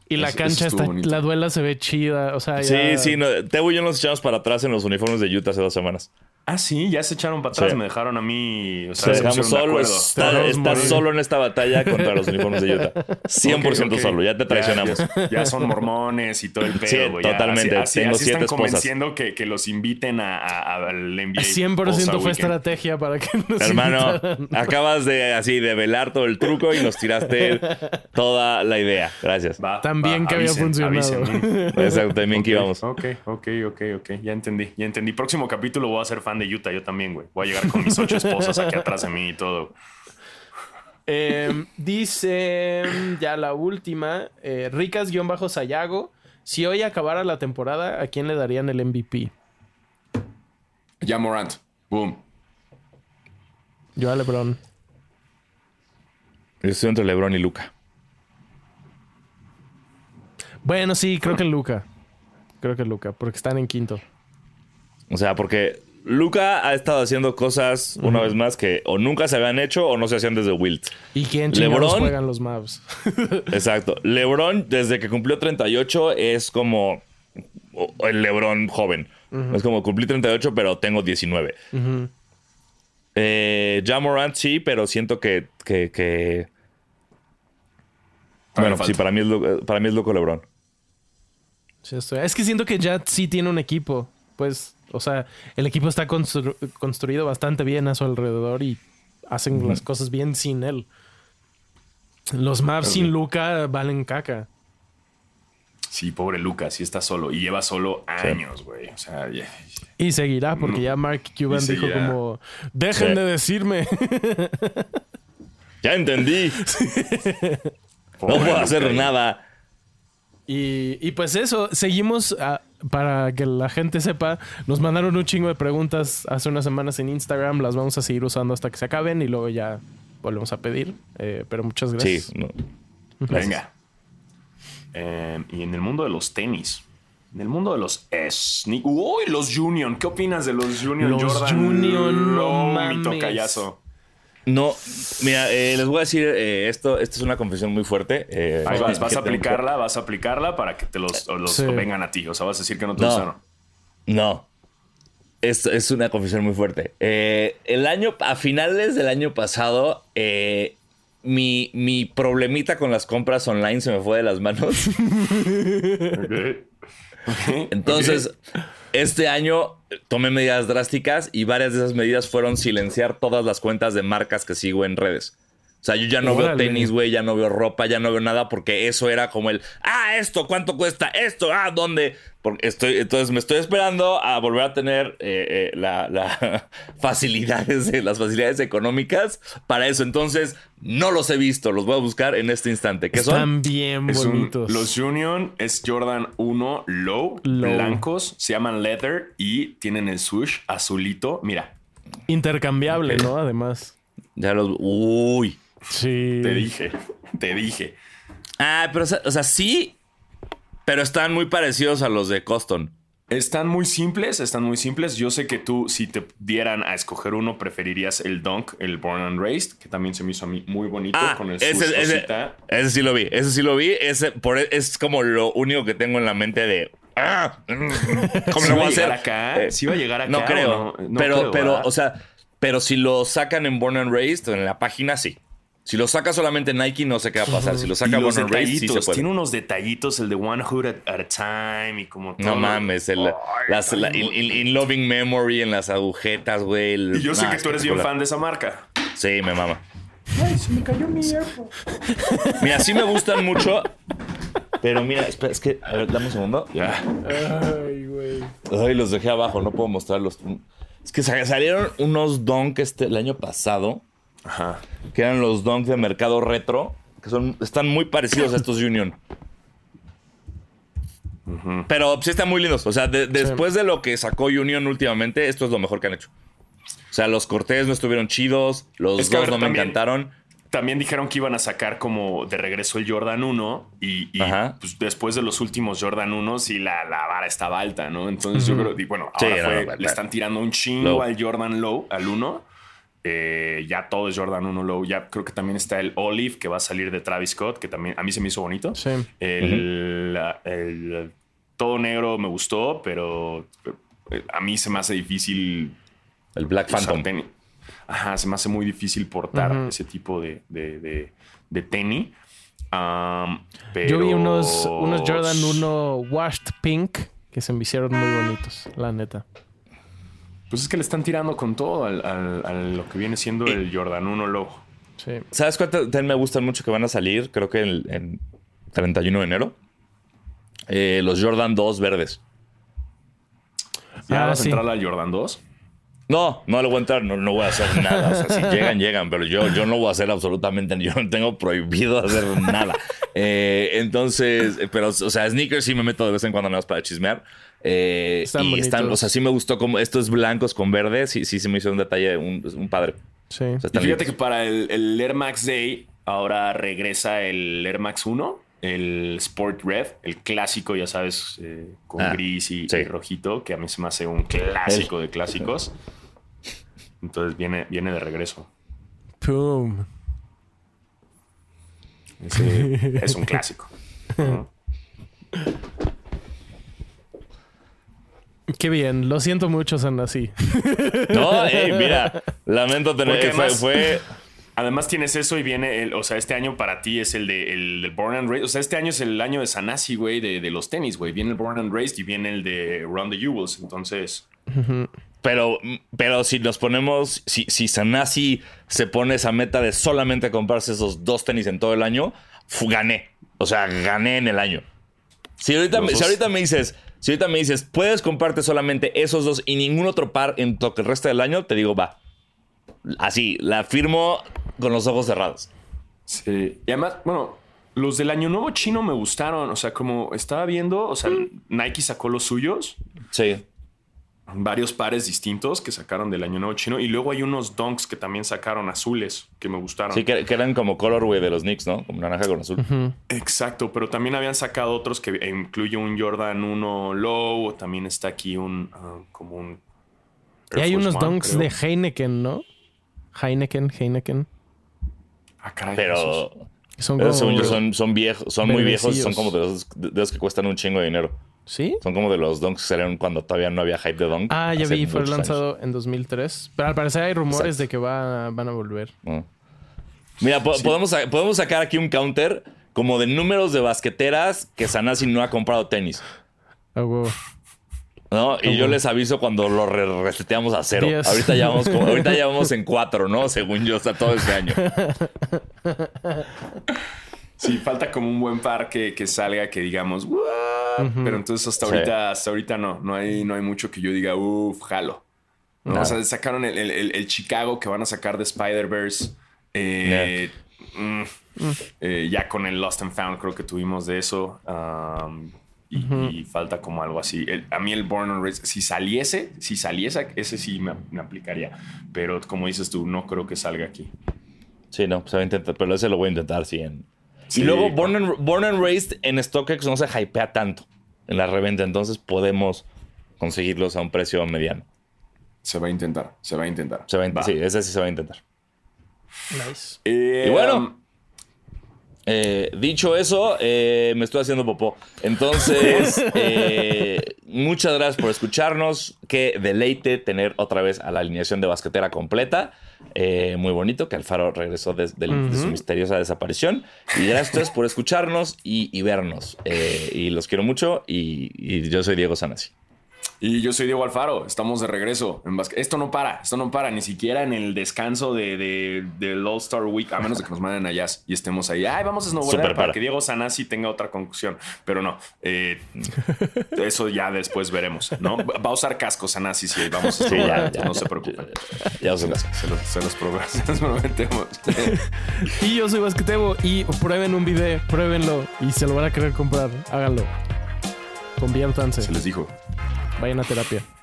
Y la Eso- cancha eso está, bonito. la duela se ve chida. O sea, Sí, ya- sí. No, Teo y yo nos echamos para atrás en los uniformes de Utah hace dos semanas. Ah, sí, ya se echaron para atrás. Sí. Me dejaron a mí. O Se sea, dejamos solo. acuerdo. Está, Todos está morir. solo en esta batalla contra los uniformes de Utah. 100% Ok, ok. solo. Ya te traicionamos. Ya, ya son mormones y todo el pedo, Sí. Ya, totalmente. Así, así- Tengo así siete están esposas. convenciendo que, que los inviten a, a- al NBA. 100% Posa fue Weekend. estrategia para que nos Hermano, invitaran. acabas de así de velar todo el truco y nos tiraste toda la idea. Gracias. Va, También va, que había funcionado. avisen. Exacto, también que íbamos. Ok, ok, ok, ok. Ya entendí, ya entendí. Próximo capítulo voy a ser fan de Utah, yo también, güey. Voy a llegar con mis ocho esposas aquí atrás de mí y todo. Eh, dice ya la última, eh, Ricas-Sayago. Si hoy acabara la temporada, ¿a quién le darían el MVP? Ya Morant. Boom. Yo a LeBron. Yo estoy entre LeBron y Luca. Bueno, sí, creo que Luca. Creo que Luca, porque están en quinto. O sea, porque Luca ha estado haciendo cosas, una vez más, que o nunca se habían hecho o no se hacían desde Wilt. ¿Y quién LeBron. juegan los Mavs? Exacto. LeBron, desde que cumplió 38, es como el LeBron joven. Es como cumplí 38, pero tengo 19. Ujú. Eh, ja Morant sí, pero siento que. que, que- Todavía Bueno, sí, para mí, es Lu- para mí es loco LeBron. Sí, estoy- Es que siento que ya sí tiene un equipo. Pues, o sea, el equipo está constru- construido bastante bien a su alrededor y hacen las cosas bien sin él. Los Mavs sin Luca valen caca. Sí, pobre Lucas, sí está solo. Y lleva solo años, güey. O sea, Y seguirá, porque ya Mark Cuban dijo como, dejen Sí. de decirme. Ya entendí. No puedo hacer nada. Y, y pues eso, seguimos ah, para que la gente sepa. Nos mandaron un chingo de preguntas hace unas semanas en Instagram. Las vamos a seguir usando hasta que se acaben y luego ya volvemos a pedir. Eh, pero muchas gracias. Sí, no. Venga. Eh, y en el mundo de los tenis. En el mundo de los sneak. Uy, los Union. ¿Qué opinas de los Union Los Jordan? Union, no mi mames. tocayazo. No, mira, eh, les voy a decir eh, esto. Esto es una confesión muy fuerte. eh, Ahí vas, a aplicarla, vas a aplicarla para que te los, los Sí. vengan a ti. O sea, vas a decir que no te No. gustaron. No. Es, es una confesión muy fuerte. Eh, el año, a finales del año pasado, eh, mi, mi problemita con las compras online se me fue de las manos. Entonces, este año tomé medidas drásticas y varias de esas medidas fueron silenciar todas las cuentas de marcas que sigo en redes. O sea, yo ya no veo tenis, güey, ya no veo ropa, ya no veo nada porque eso era como el, ah, esto, ¿cuánto cuesta? Esto, ah, ¿dónde? Porque estoy, entonces me estoy esperando a volver a tener eh, eh, la, la facilidades, eh, las facilidades económicas para eso. Entonces, no los he visto, los voy a buscar en este instante. ¿Qué son? Están bien Es un- bonitos. los Union es Jordan 1 low, Low. blancos, se llaman leather y tienen el swoosh azulito. Mira, Intercambiable, ¿no? Además. Ya los... Uy. Sí. te dije, te dije. Ah, pero, o sea, sí, pero están muy parecidos a los de Coston. Están muy simples, están muy simples. Yo sé que tú, si te dieran a escoger uno, preferirías el Dunk, el Born and Raised, que también se me hizo a mí muy bonito Ah, con el ese, ese, cosita. ese sí lo vi, ese sí lo vi. Ese por, es como lo único que tengo en la mente de. Ah, mm, ¿Cómo ¿Sí lo va voy a hacer? acá? Eh, ¿Sí va a llegar acá No o creo. no? No pero, creo, pero, ¿verdad? o sea, pero si lo sacan en Born and Raised, en la página sí. Si lo saca solamente Nike, no sé qué va a pasar. Si lo Y saca los and Raised, sí se puede. tiene unos detallitos, el de One Hood at, at a Time y como todo. No mames, el, Ay, las, la- in, in- bonito. in Loving Memory en las agujetas, güey. el- Y yo sé nah, que tú eres bien fan de esa marca. Sí, me mama. Mira, sí me gustan mucho. Pero mira, espera, es que, a ver, dame un segundo. Ya. Ay, güey. Ay, los dejé abajo, no puedo mostrarlos. Es que sa- salieron unos donk este, el año pasado, Ajá. que eran los donk de mercado retro, que son, están muy parecidos a estos Union. Pero sí están muy lindos. O sea, de- después de lo que sacó Union últimamente, esto es lo mejor que han hecho. O sea, los cortes no estuvieron chidos, los Es que, dos ver, no me también- encantaron. También dijeron que iban a sacar como de regreso el Jordan 1 y, pues, después de los últimos Jordan 1 sí la, la vara estaba alta, ¿no? Entonces yo creo, y bueno, Sí, ahora no, fue- no, le están tirando un chingo Low. al Jordan Low, al 1. Eh, ya todo es Jordan 1 Low. Ya creo que también está el Olive que va a salir de Travis Scott, que también a mí se me hizo bonito. Sí. El, todo negro me gustó, pero eh, a mí se me hace difícil El Black Phantom. tenis. Ajá, se me hace muy difícil portar ese tipo de, de, de, de tenis. Pero... Yo vi unos, unos Jordan 1 Washed Pink que se me hicieron muy bonitos, la neta. Pues es que le están tirando con todo al, al- a lo que viene siendo el Jordan 1 Low. Sí. ¿Sabes cuántas también me gustan mucho que van a salir? Creo que en, en 31 de enero. Eh, los Jordan 2 verdes. ¿Ya Ah, vas a sí. entrar al Jordan 2? No, no le voy a entrar, no, no voy a hacer nada. O sea, si llegan, llegan, pero yo, yo no voy a hacer absolutamente Yo no tengo prohibido hacer nada. Eh, entonces, pero, o sea, sneakers sí me meto de vez en cuando nada más para chismear. Eh, Están y están, o sea, sí me gustó como estos blancos con verde. Sí, sí se me hizo un detalle, un, un padre. Sí. O sea, Y fíjate que para el, el Air Max Day ahora regresa el Air Max 1, el Sport Red, el clásico, ya sabes, eh, con Ah, gris y, sí. y rojito, que a mí se me hace un clásico de clásicos. Entonces viene, viene de regreso. Pum. Ese es un clásico. ¿no? Qué bien. Lo siento mucho, Sanasi. No, ey, mira, lamento tener. Porque Fue, además- fue- Además tienes eso y viene, el, o sea, este año para ti es el de el, del Born and Raised. O sea, este año es el año de Sanasi, güey, de, de los tenis, güey. Viene el Born and Raised y viene el de Run the Jewels. Entonces, Pero, pero si nos ponemos, si, si Sanasi se pone esa meta de solamente comprarse esos dos tenis en todo el año, gané. O sea, gané en el año. Si ahorita, me, si ahorita me dices, si ahorita me dices, puedes comprarte solamente esos dos y ningún otro par en todo el resto del año, te digo, va. Así, la firmo con los ojos cerrados. Sí. Y además, bueno, los del Año Nuevo chino me gustaron. O sea, como estaba viendo, o sea, Nike sacó los suyos, Sí. Varios pares distintos que sacaron del Año Nuevo chino. Y luego hay unos donks que también sacaron azules que me gustaron. Sí, que, que eran como colorway de los Knicks, ¿no? Como naranja con azul. Exacto, pero también habían sacado otros que incluye un Jordan 1 Low. También está aquí un, ah, como un. Y hay Force unos One, creo. de Heineken, ¿no? Heineken, Heineken. Ah, caray, esos. Pero, Son como... son, son viejos, son muy viejos, son como de los, de los que cuestan un chingo de dinero. ¿Sí? Son como de los donks que salieron cuando todavía no había hype de donk. Ah, ya vi, fue muchos años. lanzado en 2003. Pero al parecer hay rumores Exacto. de que va, van a volver. Ah. Mira, po- podemos, podemos sacar aquí un counter como de números de basqueteras que Sanasi no ha comprado tenis. Ah, huevo. ¿No? Y yo les aviso cuando lo re- reseteamos a cero. Ahorita ya, vamos como- ahorita ya vamos en cuatro, ¿no? Según yo, hasta todo este año. Sí, falta como un buen par que, que salga que digamos, "What?". pero entonces hasta Sí. ahorita, hasta ahorita no, no hay, no hay mucho que yo diga, uff, jalo. ¿no? O sea, sacaron el, el- el- Chicago que van a sacar de Spider-Verse. eh, mm, eh, ya con el Lost and Found creo que tuvimos de eso. um, y, y falta como algo así. El- a mí el Born and Raised, si saliese, si saliese, ese sí me, me aplicaría. Pero como dices tú, no creo que salga aquí. Sí, no, se va a intentar, pero ese lo voy a intentar, sí. en- Sí, y luego. Born and, Born and Raised en StockX no se hypea tanto en la reventa, entonces podemos conseguirlos a un precio mediano. Se va a intentar, se va a intentar. Se va a Va. sí, ese sí se va a intentar. Nice. Eh, Y bueno. Eh, dicho eso, eh, me estoy haciendo popó. Entonces, eh, muchas gracias por escucharnos. Qué deleite tener otra vez a la alineación de basquetera completa. Eh, muy bonito que Alfaro regresó de, su misteriosa desaparición. Y gracias a ustedes por escucharnos y, y vernos. Eh, y los quiero mucho. Y, y yo soy Diego Sanasi. Y yo soy Diego Alfaro, estamos de regreso. En basque- esto no para, esto no para, ni siquiera en el descanso de, de- del All Star Week, a menos de que nos manden allá y estemos ahí. Ay, vamos a snowboardar para para. que Diego Sanasi tenga otra conclusión. Pero no, eh, eso ya después veremos, ¿no? Va a usar casco Sanasi si vamos a Sí, snowboardar, ya, ya. no se preocupen. Ya. Se los, se los se los prometemos. Y yo soy Basquetebo y prueben un video, pruébenlo y se lo van a querer comprar. Háganlo. Conviértanse. Se les dijo. Vayan a terapia.